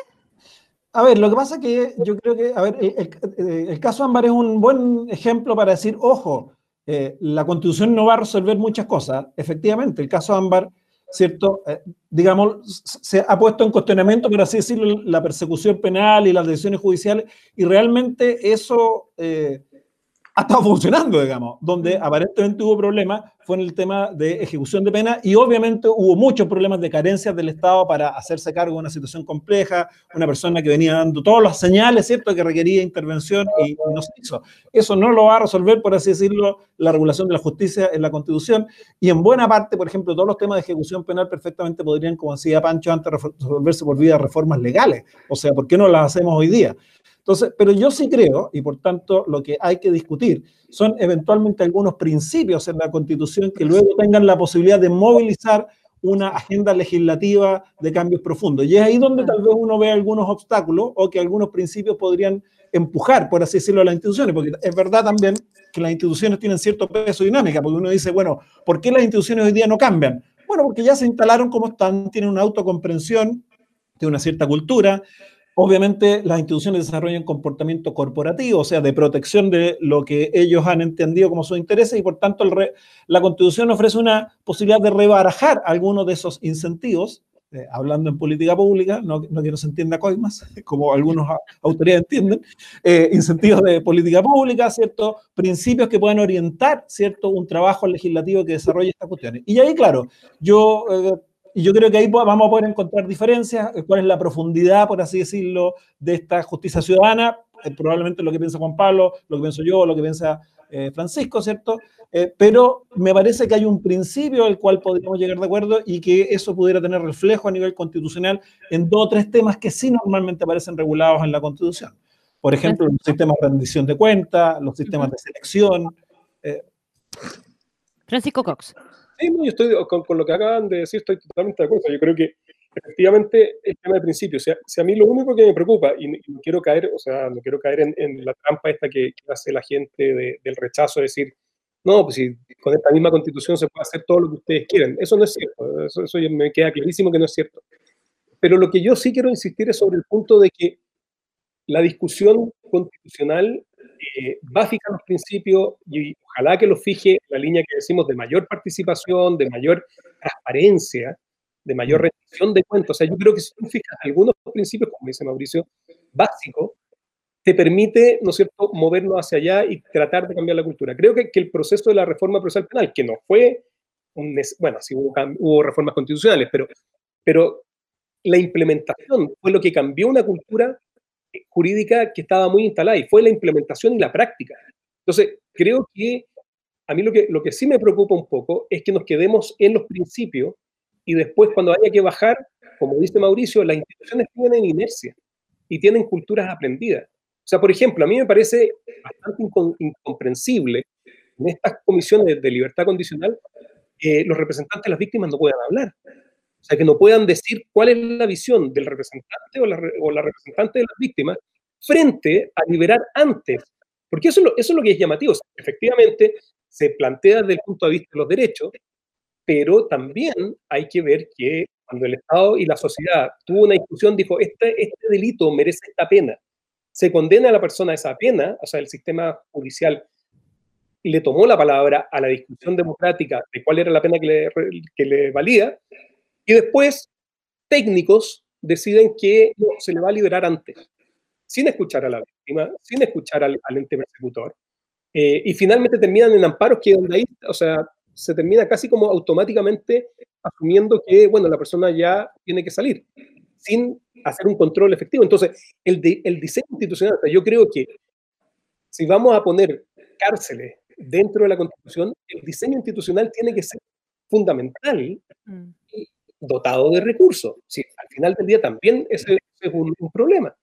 Speaker 4: A ver, lo que pasa es que yo creo que, a ver, el, caso Ámbar es un buen ejemplo para decir, ojo, eh, la constitución no va a resolver muchas cosas. Efectivamente, el caso Ámbar, ¿cierto? Eh, digamos, se ha puesto en cuestionamiento, por así decirlo, la persecución penal y las decisiones judiciales, y realmente eso eh, ha estado funcionando, digamos, donde aparentemente hubo problemas fue en el tema de ejecución de pena y obviamente hubo muchos problemas de carencias del Estado para hacerse cargo de una situación compleja, una persona que venía dando todas las señales, ¿cierto?, que requería intervención y, no se hizo. Eso no lo va a resolver, por así decirlo, la regulación de la justicia en la Constitución y en buena parte, por ejemplo, todos los temas de ejecución penal perfectamente podrían, como decía Pancho antes, resolverse por vía de reformas legales. O sea, ¿por qué no las hacemos hoy día? Entonces, pero yo sí creo, y por tanto lo que hay que discutir son eventualmente algunos principios en la Constitución que luego tengan la posibilidad de movilizar una agenda legislativa de cambios profundos. Y es ahí donde tal vez uno ve algunos obstáculos o que algunos principios podrían empujar, por así decirlo, a las instituciones, porque es verdad también que las instituciones tienen cierto peso dinámica, porque uno dice, bueno, ¿por qué las instituciones hoy día no cambian? Bueno, porque ya se instalaron como están, tienen una autocomprensión, de una cierta cultura, Obviamente las instituciones desarrollan comportamiento corporativo, o sea, de protección de lo que ellos han entendido como sus intereses y por tanto la Constitución ofrece una posibilidad de rebarajar algunos de esos incentivos, eh, hablando en política pública, no, no que no se entienda coimas, como algunos autoridades entienden, eh, incentivos de política pública, ¿cierto? Principios que puedan orientar, ¿cierto? Un trabajo legislativo que desarrolle estas cuestiones. Y ahí, claro, yo eh, y yo creo que ahí vamos a poder encontrar diferencias, eh, cuál es la profundidad, por así decirlo, de esta justicia ciudadana, eh, probablemente lo que piensa Juan Pablo, lo que pienso yo, lo que piensa eh, Francisco, ¿cierto? pero me parece que hay un principio al cual podríamos llegar de acuerdo y que eso pudiera tener reflejo a nivel constitucional en dos o tres temas que sí normalmente aparecen regulados en la Constitución. Por ejemplo, los sistemas de rendición de cuentas, los sistemas de selección.
Speaker 2: Francisco Cox.
Speaker 5: Sí, yo estoy con, lo que acaban de decir, estoy totalmente de acuerdo. Yo creo que efectivamente el tema de principio, o sea, si a mí lo único que me preocupa, y, no quiero caer, o sea, no quiero caer en, la trampa esta que, hace la gente del rechazo, de decir, no, pues si con esta misma constitución se puede hacer todo lo que ustedes quieren. Eso no es cierto, eso, eso me queda clarísimo que no es cierto. Pero lo que yo sí quiero insistir es sobre el punto de que la discusión constitucional eh, va a fijar los principios y ojalá que los fije la línea que decimos de mayor participación, de mayor transparencia, de mayor rendición de cuentas. O sea, yo creo que si tú fijas algunos principios, como dice Mauricio, básicos, te permite, ¿no es cierto?, movernos hacia allá y tratar de cambiar la cultura. Creo que, que el proceso de la reforma procesal penal, que no fue, un, bueno, sí hubo, hubo reformas constitucionales, pero, pero la implementación fue lo que cambió una cultura jurídica que estaba muy instalada y fue la implementación y la práctica. Entonces, creo que a mí lo que, sí me preocupa un poco es que nos quedemos en los principios y después cuando haya que bajar, como dice Mauricio, las instituciones tienen inercia y tienen culturas aprendidas. O sea, por ejemplo, a mí me parece bastante incomprensible en estas comisiones de libertad condicional que los representantes de las víctimas no puedan hablar. O sea, que no puedan decir cuál es la visión del representante o la, representante de las víctimas frente a liberar antes. Porque eso es lo, eso es lo que es llamativo. efectivamente, se plantea desde el punto de vista de los derechos, pero también hay que ver que cuando el Estado y la sociedad tuvo una discusión, dijo, este, este delito merece esta pena, se condena a la persona a esa pena, o sea, el sistema judicial le tomó la palabra a la discusión democrática de cuál era la pena que le, que le valía, y después técnicos deciden que se le va a liberar antes, sin escuchar a la víctima, sin escuchar al, ente persecutor, eh, y finalmente terminan en amparos que donde ahí, o sea, se termina casi como automáticamente asumiendo que, bueno, la persona ya tiene que salir, sin hacer un control efectivo. Entonces, el, el diseño institucional, yo creo que si vamos a poner cárceles dentro de la Constitución, el diseño institucional tiene que ser fundamental mm. y dotado de recursos. Si al final del día también ese, es un, problema.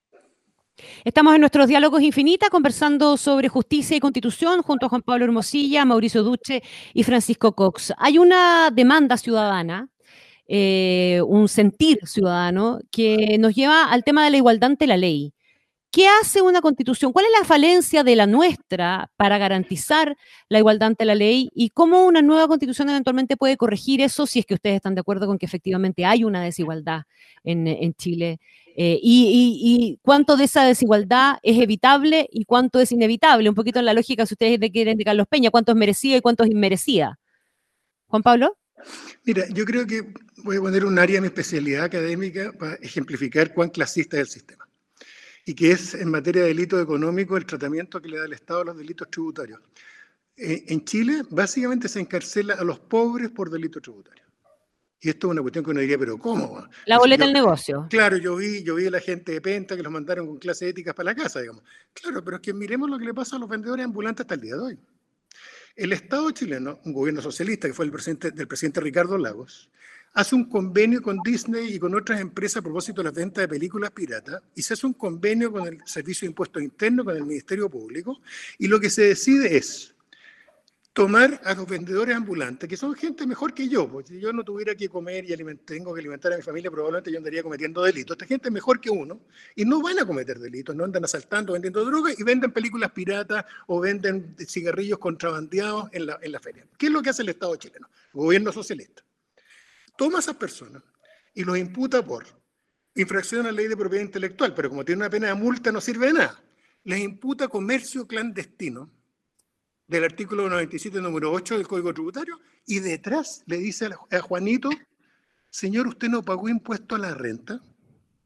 Speaker 2: Estamos en nuestros diálogos infinitas conversando sobre justicia y constitución junto a Juan Pablo Hermosilla, Mauricio Duche y Francisco Cox. Hay una demanda ciudadana, eh, un sentir ciudadano que nos lleva al tema de la igualdad ante la ley. ¿Qué hace una constitución? ¿Cuál es la falencia de la nuestra para garantizar la igualdad ante la ley? ¿Y cómo una nueva constitución eventualmente puede corregir eso si es que ustedes están de acuerdo con que efectivamente hay una desigualdad en, Chile? Eh, y, cuánto de esa desigualdad es evitable y cuánto es inevitable? Un poquito en la lógica, si ustedes quieren de Carlos Peña, cuánto es merecida y cuánto es inmerecida. Juan Pablo.
Speaker 3: Mira, yo creo que voy a poner un área de mi especialidad académica para ejemplificar cuán clasista es el sistema y que es en materia de delito económico el tratamiento que le da el Estado a los delitos tributarios. Eh, en Chile, básicamente se encarcela a los pobres por delitos tributarios. Y esto es una cuestión que uno diría, pero ¿cómo?
Speaker 2: La boleta del negocio.
Speaker 3: Claro, yo vi, yo vi a la gente de Penta que los mandaron con clases éticas para la casa, digamos. Claro, pero es que miremos lo que le pasa a los vendedores ambulantes hasta el día de hoy. El Estado chileno, un gobierno socialista que fue el presidente, del presidente Ricardo Lagos, hace un convenio con Disney y con otras empresas a propósito de la venta de películas piratas y se hace un convenio con el Servicio de Impuestos Internos, con el Ministerio Público, y lo que se decide es tomar a los vendedores ambulantes, que son gente mejor que yo, porque si yo no tuviera que comer y tengo que alimentar a mi familia, probablemente yo andaría cometiendo delitos. Esta gente es mejor que uno y no van a cometer delitos, no andan asaltando, vendiendo drogas y venden películas piratas o venden cigarrillos contrabandeados en la, en la feria. ¿Qué es lo que hace el Estado chileno? Gobierno socialista toma a esas personas y los imputa por infracción a la ley de propiedad intelectual, pero como tiene una pena de multa no sirve de nada. Les imputa comercio clandestino del artículo 97, número 8 del Código Tributario, y detrás le dice a Juanito, señor, usted no pagó impuesto a la renta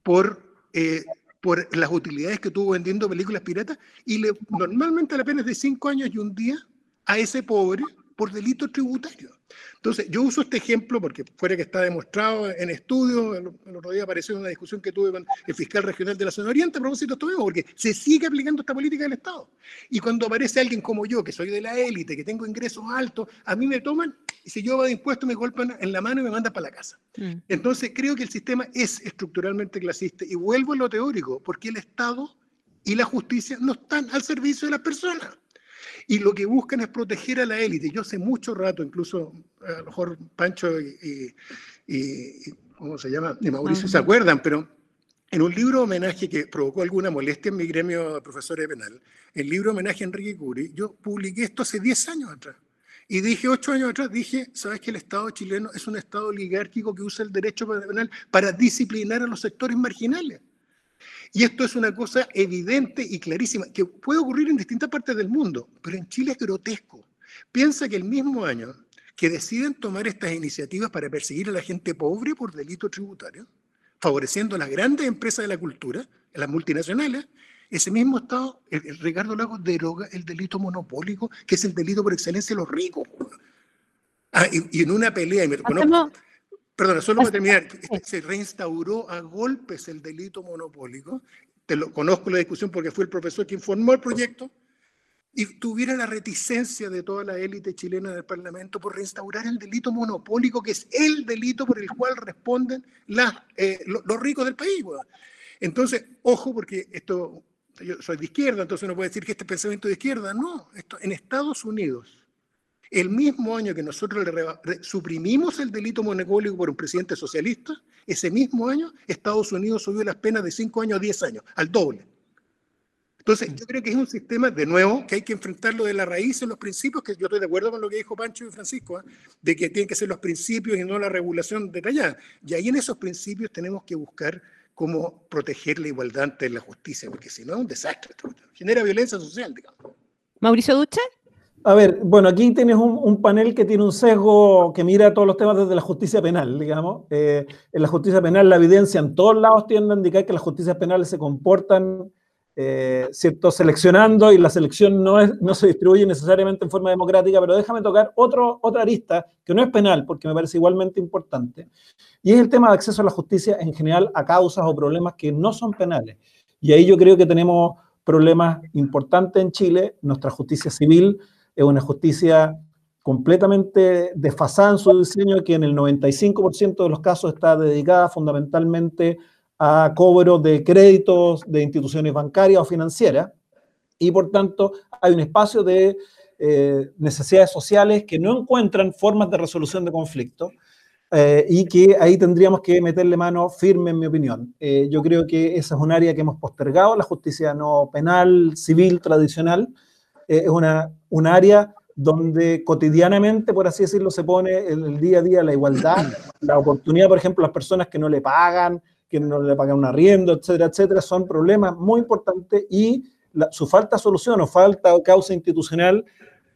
Speaker 3: por, eh, por las utilidades que tuvo vendiendo películas piratas, y le, normalmente la pena es de cinco años y un día a ese pobre por delito tributario. Entonces, yo uso este ejemplo porque fuera que está demostrado en estudios, el, otro día apareció en una discusión que tuve con el fiscal regional de la zona oriente a propósito de esto mismo, porque se sigue aplicando esta política del Estado. Y cuando aparece alguien como yo, que soy de la élite, que tengo ingresos altos, a mí me toman y si yo va de impuestos me golpean en la mano y me mandan para la casa. Mm. Entonces, creo que el sistema es estructuralmente clasista y vuelvo a lo teórico, porque el Estado y la justicia no están al servicio de las personas y lo que buscan es proteger a la élite. Yo hace mucho rato, incluso a lo mejor Pancho y, ¿cómo se llama? Y Mauricio se acuerdan, pero en un libro homenaje que provocó alguna molestia en mi gremio de profesores de penal, el libro homenaje a Enrique Curi, yo publiqué esto hace 10 años atrás. Y dije, ocho años atrás, dije, ¿sabes que el Estado chileno es un Estado oligárquico que usa el derecho penal para disciplinar a los sectores marginales? Y esto es una cosa evidente y clarísima, que puede ocurrir en distintas partes del mundo, pero en Chile es grotesco. Piensa que el mismo año que deciden tomar estas iniciativas para perseguir a la gente pobre por delito tributario, favoreciendo a las grandes empresas de la cultura, a las multinacionales, ese mismo Estado, el, Ricardo Lagos, deroga el delito monopólico, que es el delito por excelencia de los ricos. Ah, y, en una pelea, y me, Perdón, solo para terminar, este, se reinstauró a golpes el delito monopólico, te lo conozco la discusión porque fue el profesor quien formó el proyecto, y tuviera la reticencia de toda la élite chilena del Parlamento por reinstaurar el delito monopólico, que es el delito por el cual responden eh, los ricos del país. Entonces, ojo, porque esto, yo soy de izquierda, entonces uno puede decir que este pensamiento de izquierda, no, esto, en Estados Unidos el mismo año que nosotros suprimimos el delito monopólico por un presidente socialista, ese mismo año Estados Unidos subió las penas de 5 años a 10 años, al doble. Entonces, yo creo que es un sistema, de nuevo, que hay que enfrentarlo de la raíz en los principios, que yo estoy de acuerdo con lo que dijo Pancho y Francisco, ¿ah? de que tienen que ser los principios y no la regulación detallada. Y ahí en esos principios tenemos que buscar cómo proteger la igualdad ante la justicia, porque si no es un desastre, genera violencia social, digamos.
Speaker 2: Mauricio Duche.
Speaker 4: A ver, bueno, aquí tienes un, panel que tiene un sesgo que mira todos los temas desde la justicia penal, digamos. Eh, en la justicia penal la evidencia en todos lados tiende a indicar que las justicias penales se comportan, eh, ¿cierto?, seleccionando y la selección no, es, no se distribuye necesariamente en forma democrática, pero déjame tocar otra arista que no es penal, porque me parece igualmente importante, y es el tema de acceso a la justicia en general a causas o problemas que no son penales. Y ahí yo creo que tenemos problemas importantes en Chile. Nuestra justicia civil es una justicia completamente desfasada en su diseño, que en el 95% de los casos está dedicada fundamentalmente a cobro de créditos de instituciones bancarias o financieras, y por tanto hay un espacio de eh, necesidades sociales que no encuentran formas de resolución de conflictos eh, y que ahí tendríamos que meterle mano firme, en mi opinión. Eh, yo creo que esa es un área que hemos postergado, la justicia no penal, civil, tradicional, eh, es una, un área donde cotidianamente, por así decirlo, se pone en el día a día la igualdad, la oportunidad, por ejemplo, las personas que no le pagan, que no le pagan un arriendo, etcétera, etcétera, son problemas muy importantes y su falta de solución o falta de causa institucional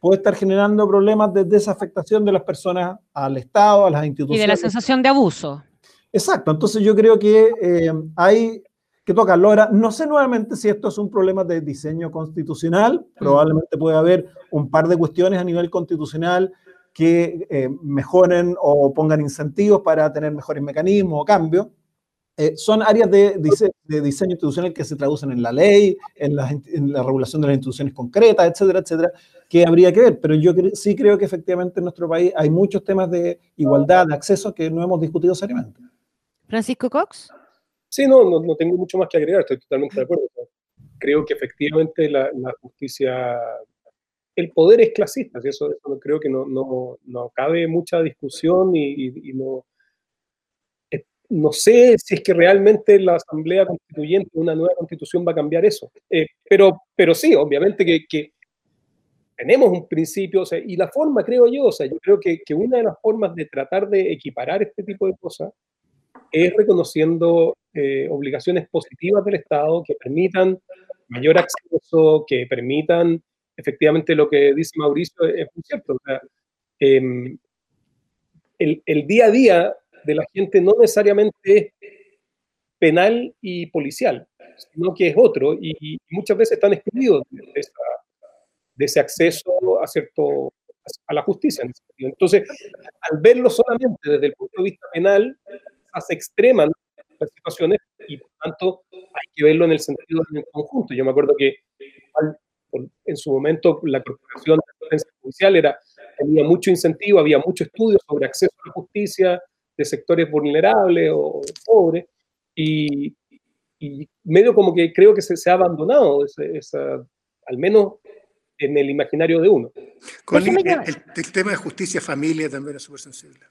Speaker 4: puede estar generando problemas de desafectación de las personas al Estado, a las instituciones.
Speaker 2: Y de la sensación de abuso.
Speaker 4: Exacto, entonces yo creo que eh, hay que tocarlo. Ahora, no sé nuevamente si esto es un problema de diseño constitucional, probablemente puede haber un par de cuestiones a nivel constitucional que eh, mejoren o pongan incentivos para tener mejores mecanismos o cambios. Eh, son áreas de, de, diseño institucional que se traducen en la ley, en la, en la, regulación de las instituciones concretas, etcétera, etcétera, que habría que ver. Pero yo sí creo que efectivamente en nuestro país hay muchos temas de igualdad, de acceso que no hemos discutido seriamente.
Speaker 2: Francisco Cox.
Speaker 5: Sí, no, no, tengo mucho más que agregar, estoy totalmente de acuerdo. Creo que efectivamente la, justicia, el poder es clasista, y eso, creo que no, no, no, cabe mucha discusión y, y no, no sé si es que realmente la Asamblea Constituyente, una nueva constitución, va a cambiar eso. Eh, pero, pero sí, obviamente que, que tenemos un principio, o sea, y la forma, creo yo, o sea, yo creo que, que, una de las formas de tratar de equiparar este tipo de cosas es reconociendo eh, obligaciones positivas del Estado que permitan mayor acceso, que permitan efectivamente lo que dice Mauricio es muy cierto. Em, el, el, día a día de la gente no necesariamente es penal y policial, sino que es otro y, muchas veces están excluidos de, ese acceso a cierto a la justicia. Entonces, al verlo solamente desde el punto de vista penal, se extreman las situaciones y por tanto hay que verlo en el sentido del conjunto. Yo me acuerdo que en su momento la Corporación de Defensa Judicial era, tenía mucho incentivo, había mucho estudio sobre acceso a la justicia, de sectores vulnerables o pobres, y, medio como que creo que se, ha abandonado, esa, al menos en el imaginario de uno.
Speaker 3: el, tema de justicia familia también es súper sensible.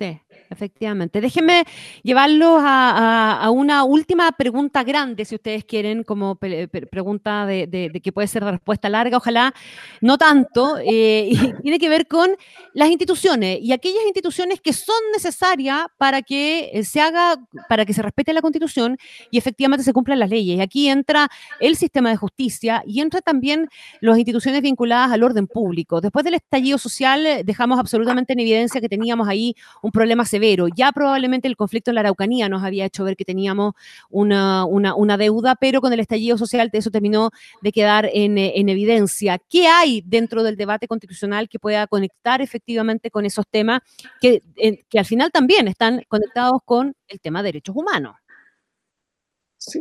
Speaker 2: Sí, efectivamente. Déjenme llevarlos a, una última pregunta grande, si ustedes quieren, como pregunta de, que puede ser de respuesta larga, ojalá no tanto, eh, tiene que ver con las instituciones y aquellas instituciones que son necesarias para que eh, se haga, para que se respete la Constitución y efectivamente se cumplan las leyes. Y aquí entra el sistema de justicia y entra también las instituciones vinculadas al orden público. Después del estallido social, eh, dejamos absolutamente en evidencia que teníamos ahí un problema severo. Ya probablemente el conflicto en la Araucanía nos había hecho ver que teníamos una, una, deuda, pero con el estallido social eso terminó de quedar en, en, evidencia. ¿Qué hay dentro del debate constitucional que pueda conectar efectivamente con esos temas que, que al final también están conectados con el tema de derechos humanos?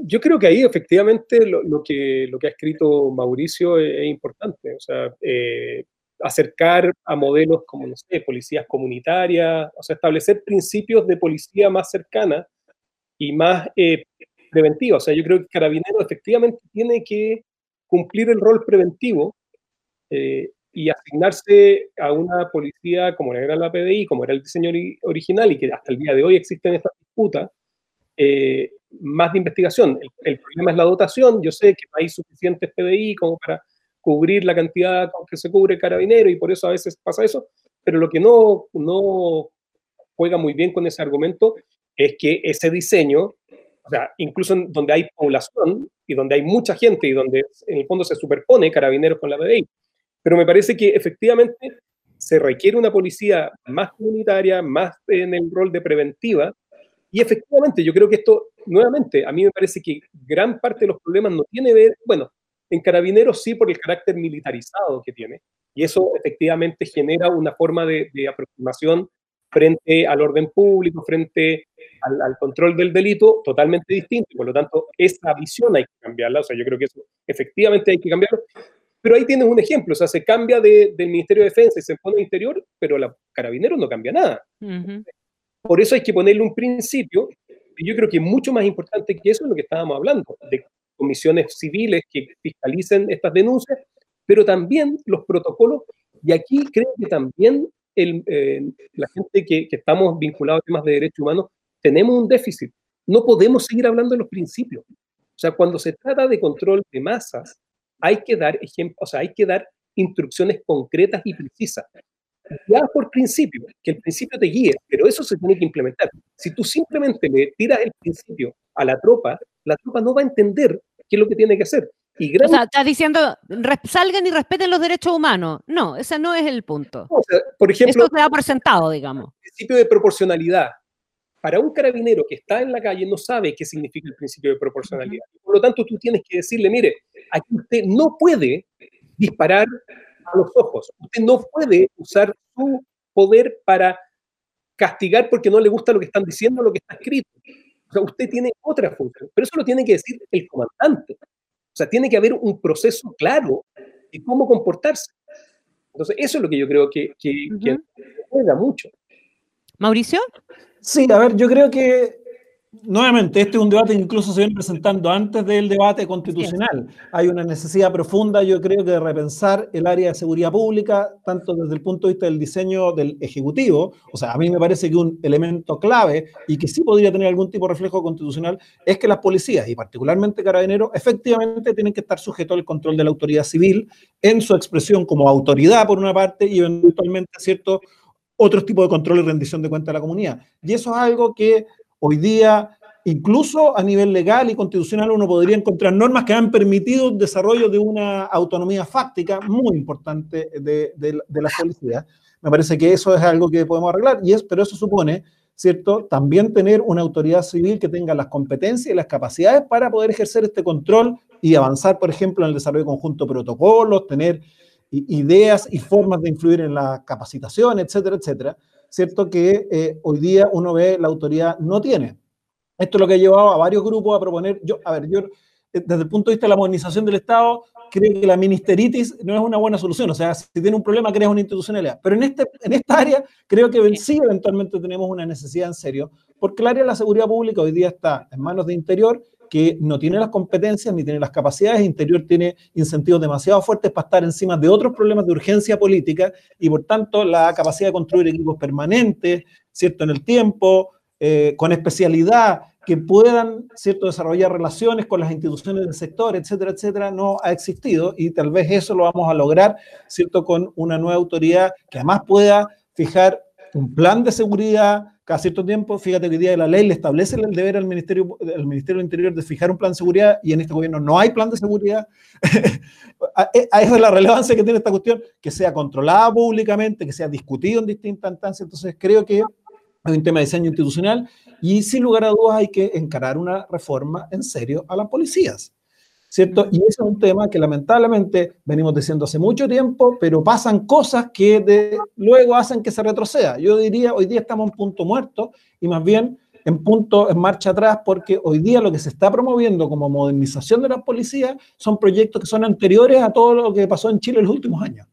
Speaker 5: yo creo que ahí efectivamente lo, que, lo que ha escrito Mauricio es, importante. O sea, eh, acercar a modelos como, no sé, policías comunitarias, o sea, establecer principios de policía más cercana y más eh, preventiva. O sea, yo creo que Carabinero efectivamente tiene que cumplir el rol preventivo eh, y asignarse a una policía como era la PDI, como era el diseño original y que hasta el día de hoy existen estas disputas, eh, más de investigación. El, problema es la dotación. Yo sé que no hay suficientes PDI como para cubrir la cantidad que se cubre carabinero y por eso a veces pasa eso. Pero lo que no, no juega muy bien con ese argumento es que ese diseño, o sea, incluso donde hay población y donde hay mucha gente y donde en el fondo se superpone carabineros con la PDI. Pero me parece que efectivamente se requiere una policía más comunitaria, más en el rol de preventiva, y efectivamente, yo creo que esto, nuevamente, a mí me parece que gran parte de los problemas no tiene ver, bueno, en carabineros sí por el carácter militarizado que tiene, y eso efectivamente genera una forma de, aproximación frente al orden público, frente al, control del delito, totalmente distinto. Por lo tanto, esa visión hay que cambiarla. O sea, yo creo que eso efectivamente hay que cambiarlo. Pero ahí tienes un ejemplo. O sea, se cambia del Ministerio de Defensa y se pone interior, pero la carabineros no cambia nada. Por eso hay que ponerle un principio, y yo creo que mucho más importante que eso es lo que estábamos hablando, de comisiones civiles que fiscalicen estas denuncias, pero también los protocolos, y aquí creo que también el, eh, la gente que, que, estamos vinculados a temas de derechos humanos, tenemos un déficit. No podemos seguir hablando de los principios. O sea, cuando se trata de control de masas, hay que dar ejemplos, o sea, hay que dar instrucciones concretas y precisas ya por principio, que el principio te guíe, pero eso se tiene que implementar. Si tú simplemente le tiras el principio a la tropa, la tropa no va a entender qué es lo que tiene que hacer.
Speaker 2: Y O sea, estás diciendo, salgan y respeten los derechos humanos. No, ese no es el punto.
Speaker 5: por ejemplo,
Speaker 2: Esto se da por sentado, digamos.
Speaker 5: El principio de proporcionalidad. Para un carabinero que está en la calle no sabe qué significa el principio de proporcionalidad. Por lo tanto, tú tienes que decirle, mire, aquí usted no puede disparar a los ojos. Usted no puede usar su poder para castigar porque no le gusta lo que están diciendo, lo que está escrito. O sea, usted tiene otra función, pero eso lo tiene que decir el comandante. O sea, tiene que haber un proceso claro de cómo comportarse. Entonces, eso es lo que yo creo que, que, juega mucho.
Speaker 2: Mauricio.
Speaker 4: Sí, a ver, yo creo que Nuevamente, este es un debate que incluso se viene presentando antes del debate constitucional. Hay una necesidad profunda, yo creo, de repensar el área de seguridad pública, tanto desde el punto de vista del diseño del Ejecutivo, o sea, a mí me parece que un elemento clave y que sí podría tener algún tipo de reflejo constitucional es que las policías, y particularmente carabineros, efectivamente tienen que estar sujetos al control de la autoridad civil en su expresión como autoridad, por una parte, y eventualmente, ¿cierto?, otros tipos de control y rendición de cuenta de la comunidad. Y eso es algo que Hoy día, incluso a nivel legal y constitucional, uno podría encontrar normas que han permitido el desarrollo de una autonomía fáctica muy importante de, la policía. Me parece que eso es algo que podemos arreglar, y es, pero eso supone, ¿cierto?, también tener una autoridad civil que tenga las competencias y las capacidades para poder ejercer este control y avanzar, por ejemplo, en el desarrollo conjunto de protocolos, tener ideas y formas de influir en la capacitación, etcétera, etcétera. ¿Cierto? Que eh, hoy día uno ve la autoridad no tiene. Esto es lo que ha llevado a varios grupos a proponer, yo, a ver, yo eh, desde el punto de vista de la modernización del Estado, creo que la ministeritis no es una buena solución. O sea, si tiene un problema, creas una institucionalidad. Pero en, este, en esta área, creo que sí, eventualmente tenemos una necesidad en serio, porque el área de la seguridad pública hoy día está en manos de Interior que no tiene las competencias ni tiene las capacidades, Interior tiene incentivos demasiado fuertes para estar encima de otros problemas de urgencia política y por tanto la capacidad de construir equipos permanentes, ¿cierto? En el tiempo, eh, con especialidad, que puedan, ¿cierto?, desarrollar relaciones con las instituciones del sector, etcétera, etcétera, no ha existido y tal vez eso lo vamos a lograr, ¿cierto?, con una nueva autoridad que además pueda fijar un plan de seguridad, cada cierto tiempo, fíjate que día la ley le establece el deber al Ministerio, al Ministerio del Interior de fijar un plan de seguridad y en este gobierno no hay plan de seguridad. a eso es la relevancia que tiene esta cuestión, que sea controlada públicamente, que sea discutido en distintas instancias. Entonces creo que es un tema de diseño institucional y sin lugar a dudas hay que encarar una reforma en serio a las policías. ¿Cierto? Y ese es un tema que lamentablemente venimos diciendo hace mucho tiempo, pero pasan cosas que de, luego hacen que se retroceda. Yo diría, hoy día estamos en punto muerto y más bien en punto en marcha atrás porque hoy día lo que se está promoviendo como modernización de las policías son proyectos que son anteriores a todo lo que pasó en Chile en los últimos años.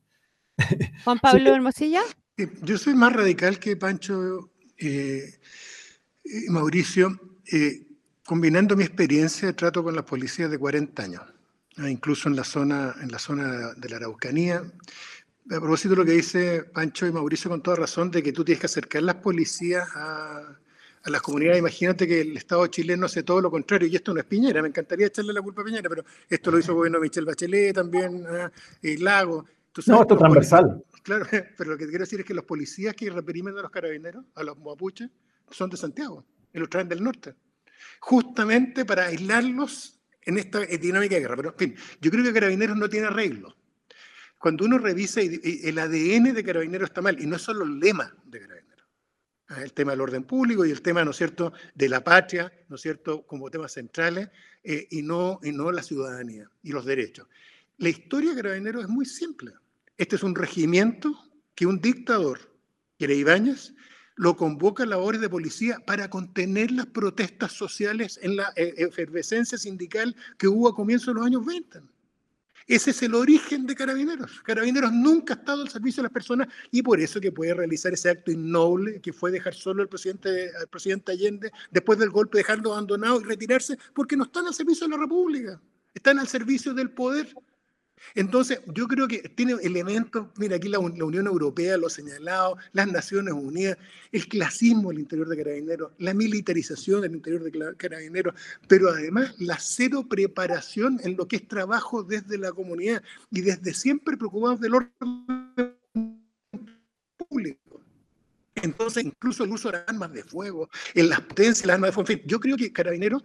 Speaker 2: Juan Pablo Hermosilla.
Speaker 3: Yo soy más radical que Pancho eh, y Mauricio. Eh, combinando mi experiencia de trato con las policías de 40 años, incluso en la, zona, en la zona de la Araucanía. A propósito de lo que dice Pancho y Mauricio con toda razón, de que tú tienes que acercar las policías a, a las comunidades. Imagínate que el Estado chileno hace todo lo contrario, y esto no es Piñera, me encantaría echarle la culpa a Piñera, pero esto lo hizo el gobierno de Michelle Bachelet también, y Lago.
Speaker 4: no, esto es transversal.
Speaker 3: Claro, pero lo que quiero decir es que los policías que reprimen a los carabineros, a los mapuches, son de Santiago, y los traen del norte, justamente para aislarlos en esta dinámica de guerra. Pero, en fin, yo creo que Carabineros no tiene arreglo. Cuando uno revisa, el ADN de Carabineros está mal, y no es solo el lema de Carabineros. Ah, el tema del orden público y el tema, ¿no es cierto?, de la patria, ¿no es cierto?, como temas centrales, eh, y, no, y no la ciudadanía y los derechos. La historia de Carabineros es muy simple. Este es un regimiento que un dictador, que era Ibáñez, lo convoca a labores de policía para contener las protestas sociales en la eh, efervescencia sindical que hubo a comienzos de los años 20. Ese es el origen de Carabineros. Carabineros nunca ha estado al servicio de las personas y por eso que puede realizar ese acto innoble que fue dejar solo al presidente, al presidente Allende después del golpe, dejarlo abandonado y retirarse, porque no están al servicio de la República, están al servicio del poder. Entonces, yo creo que tiene elementos, mira, aquí la, Unión Europea lo ha señalado, las Naciones Unidas, el clasismo al interior de Carabineros, la militarización del interior de Carabineros, pero además la cero preparación en lo que es trabajo desde la comunidad y desde siempre preocupados del orden público. Entonces, incluso el uso de armas de fuego, en las potencias de las armas de fuego. En fin, yo creo que Carabineros,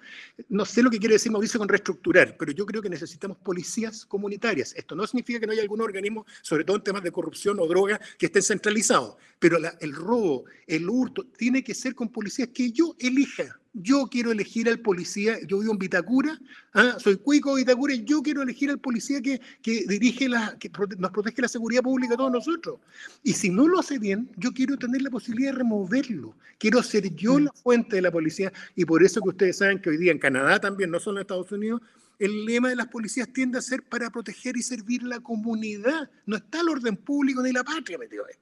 Speaker 3: no sé lo que quiere decir Mauricio con reestructurar, pero yo creo que necesitamos policías comunitarias. Esto no significa que no haya algún organismo, sobre todo en temas de corrupción o droga, que estén centralizados, pero el robo, el hurto, tiene que ser con policías que yo elija. Yo quiero elegir al policía, yo vivo en Vitacura, ¿ah? soy cuico de Vitacura, y yo quiero elegir al policía que, que dirige la, que nos protege la seguridad pública a todos nosotros. Y si no lo hace bien, yo quiero tener la posibilidad de removerlo. Quiero ser yo mm. la fuente de la policía. Y por eso que ustedes saben que hoy día en Canadá también, no solo en Estados Unidos, el lema de las policías tiende a ser para proteger y servir la comunidad. No está el orden público ni la patria metido ahí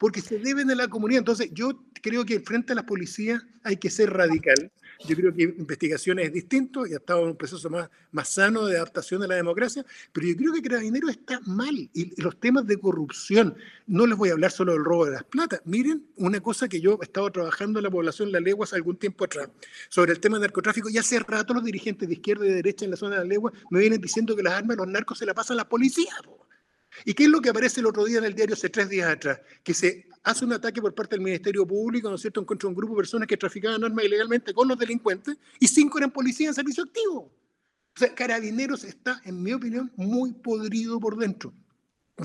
Speaker 3: porque se deben de la comunidad. Entonces, yo creo que frente a las policías hay que ser radical. Yo creo que investigaciones es distinto y ha estado en un proceso más, más sano de adaptación a la democracia, pero yo creo que Carabineros está mal. Y los temas de corrupción, no les voy a hablar solo del robo de las platas. Miren, una cosa que yo he estado trabajando en la población de La Legua hace algún tiempo atrás, sobre el tema del narcotráfico, y hace rato los dirigentes de izquierda y de derecha en la zona de La Legua me vienen diciendo que las armas de los narcos se las pasan a la policía. ¿Y qué es lo que aparece el otro día en el diario hace tres días atrás? Que se hace un ataque por parte del Ministerio Público, ¿no es cierto?, en contra de un grupo de personas que traficaban armas ilegalmente con los delincuentes y cinco eran policías en servicio activo. O sea, Carabineros está, en mi opinión, muy podrido por dentro.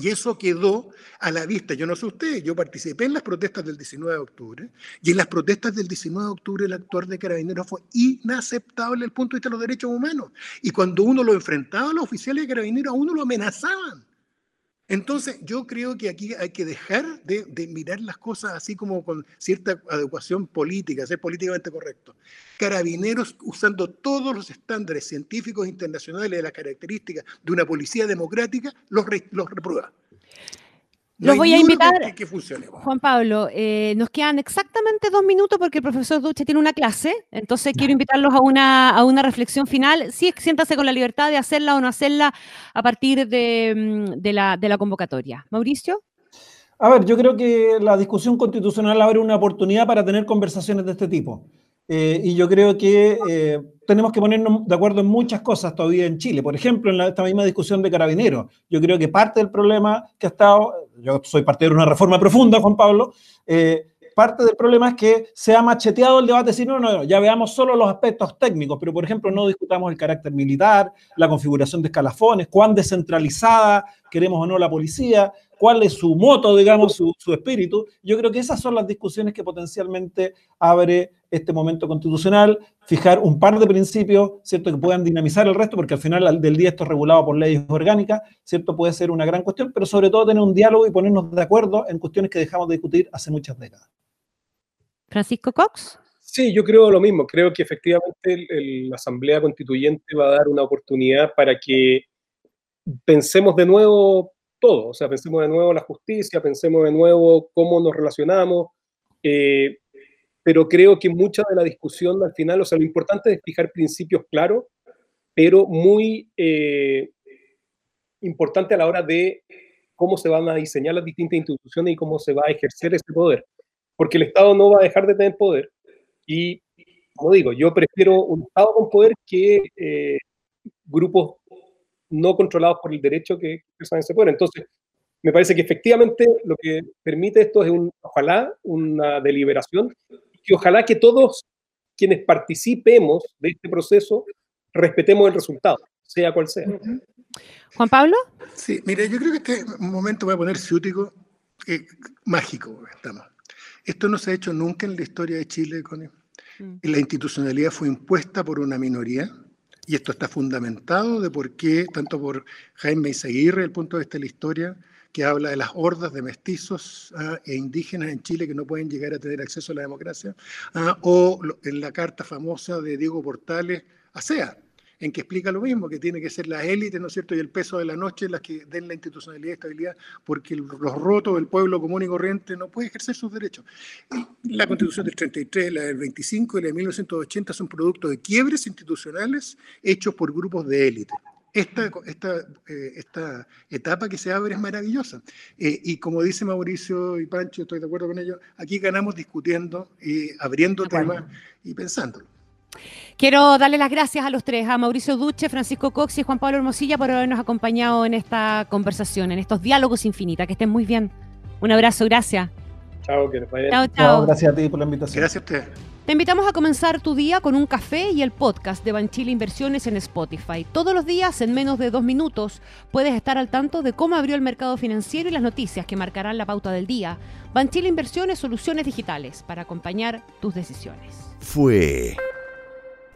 Speaker 3: Y eso quedó a la vista. Yo no sé usted, yo participé en las protestas del 19 de octubre y en las protestas del 19 de octubre el actuar de Carabineros fue inaceptable desde el punto de vista de los derechos humanos. Y cuando uno lo enfrentaba a los oficiales de Carabineros, a uno lo amenazaban. Entonces, yo creo que aquí hay que dejar de, mirar las cosas así como con cierta adecuación política, ser políticamente correcto. Carabineros, usando todos los estándares científicos internacionales de las características de una policía democrática, los, los reprueba.
Speaker 2: Los voy a invitar, Juan Pablo, eh, nos quedan exactamente dos minutos porque el profesor Duche tiene una clase, entonces quiero invitarlos a una, a una reflexión final. Sí, siéntase con la libertad de hacerla o no hacerla a partir de, mm, de, la, de la convocatoria. Mauricio.
Speaker 4: A ver, yo creo que la discusión constitucional abre una oportunidad para tener conversaciones de este tipo. Eh, y yo creo que eh, tenemos que ponernos de acuerdo en muchas cosas todavía en Chile. Por ejemplo, en esta misma discusión de carabineros. Yo creo que parte del problema que ha estado, yo soy parte de una reforma profunda, Juan Pablo, eh, parte del problema es que se ha macheteado el debate, si no, no, ya veamos solo los aspectos técnicos, pero por ejemplo no discutamos el carácter militar, la configuración de escalafones, cuán descentralizada queremos o no la policía, cuál es su moto, digamos, su, su, espíritu. Yo creo que esas son las discusiones que potencialmente abre este momento constitucional, fijar un par de principios, ¿cierto?, que puedan dinamizar el resto, porque al final del día esto es regulado por leyes orgánicas, ¿cierto?, puede ser una gran cuestión, pero sobre todo tener un diálogo y ponernos de acuerdo en cuestiones que dejamos de discutir hace muchas décadas.
Speaker 2: Francisco Cox.
Speaker 5: Sí, yo creo lo mismo. Creo que efectivamente la Asamblea Constituyente va a dar una oportunidad para que pensemos de nuevo todo. O sea, pensemos de nuevo la justicia, pensemos de nuevo cómo nos relacionamos. Eh, pero creo que mucha de la discusión al final, o sea, lo importante es fijar principios claros, pero muy eh, importante a la hora de cómo se van a diseñar las distintas instituciones y cómo se va a ejercer ese poder porque el Estado no va a dejar de tener poder, Y, como digo, yo prefiero un Estado con poder que eh, grupos no controlados por el derecho que expresan ese poder. Entonces, me parece que efectivamente lo que permite esto es, un, ojalá, una deliberación, y ojalá que todos quienes participemos de este proceso respetemos el resultado, sea cual sea.
Speaker 2: Juan Pablo.
Speaker 3: Sí, mire, yo creo que este momento voy a poner ciútico, eh, mágico estamos. Esto no se ha hecho nunca en la historia de Chile, Connie. Mm. La institucionalidad fue impuesta por una minoría, y esto está fundamentado de por qué, tanto por Jaime Izaguirre, el punto de vista de la historia, que habla de las hordas de mestizos ah, e indígenas en Chile que no pueden llegar a tener acceso a la democracia, ah, o en la carta famosa de Diego Portales a SEA, en que explica lo mismo, que tiene que ser la élite, ¿no es cierto?, y el peso de la noche las que den la institucionalidad y estabilidad, porque los rotos del pueblo común y corriente no puede ejercer sus derechos. La constitución del 33, la del 25 y la de 1980 son producto de quiebres institucionales hechos por grupos de élite. Esta, esta, eh, esta, etapa que se abre es maravillosa. Eh, y como dice Mauricio y Pancho, estoy de acuerdo con ellos, aquí ganamos discutiendo y abriendo temas y pensándolo.
Speaker 2: Quiero darle las gracias a los tres, a Mauricio Duche, Francisco Cox y Juan Pablo Hermosilla por habernos acompañado en esta conversación, en estos diálogos infinitos. Que estén muy bien. Un abrazo, gracias.
Speaker 5: Chao, que les vaya
Speaker 2: Chao, chao.
Speaker 4: Gracias a ti por la invitación.
Speaker 3: Gracias a usted.
Speaker 2: Te invitamos a comenzar tu día con un café y el podcast de Banchile Inversiones en Spotify. Todos los días, en menos de dos minutos, puedes estar al tanto de cómo abrió el mercado financiero y las noticias que marcarán la pauta del día. Banchile Inversiones, soluciones digitales para acompañar tus decisiones.
Speaker 1: Fue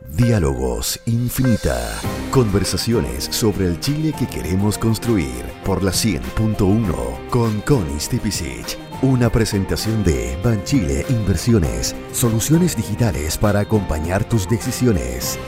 Speaker 1: Diálogos Infinita. Conversaciones sobre el Chile que queremos construir por la 100.1 con Connie Stipicic. Una presentación de Banchile Inversiones, soluciones digitales para acompañar tus decisiones.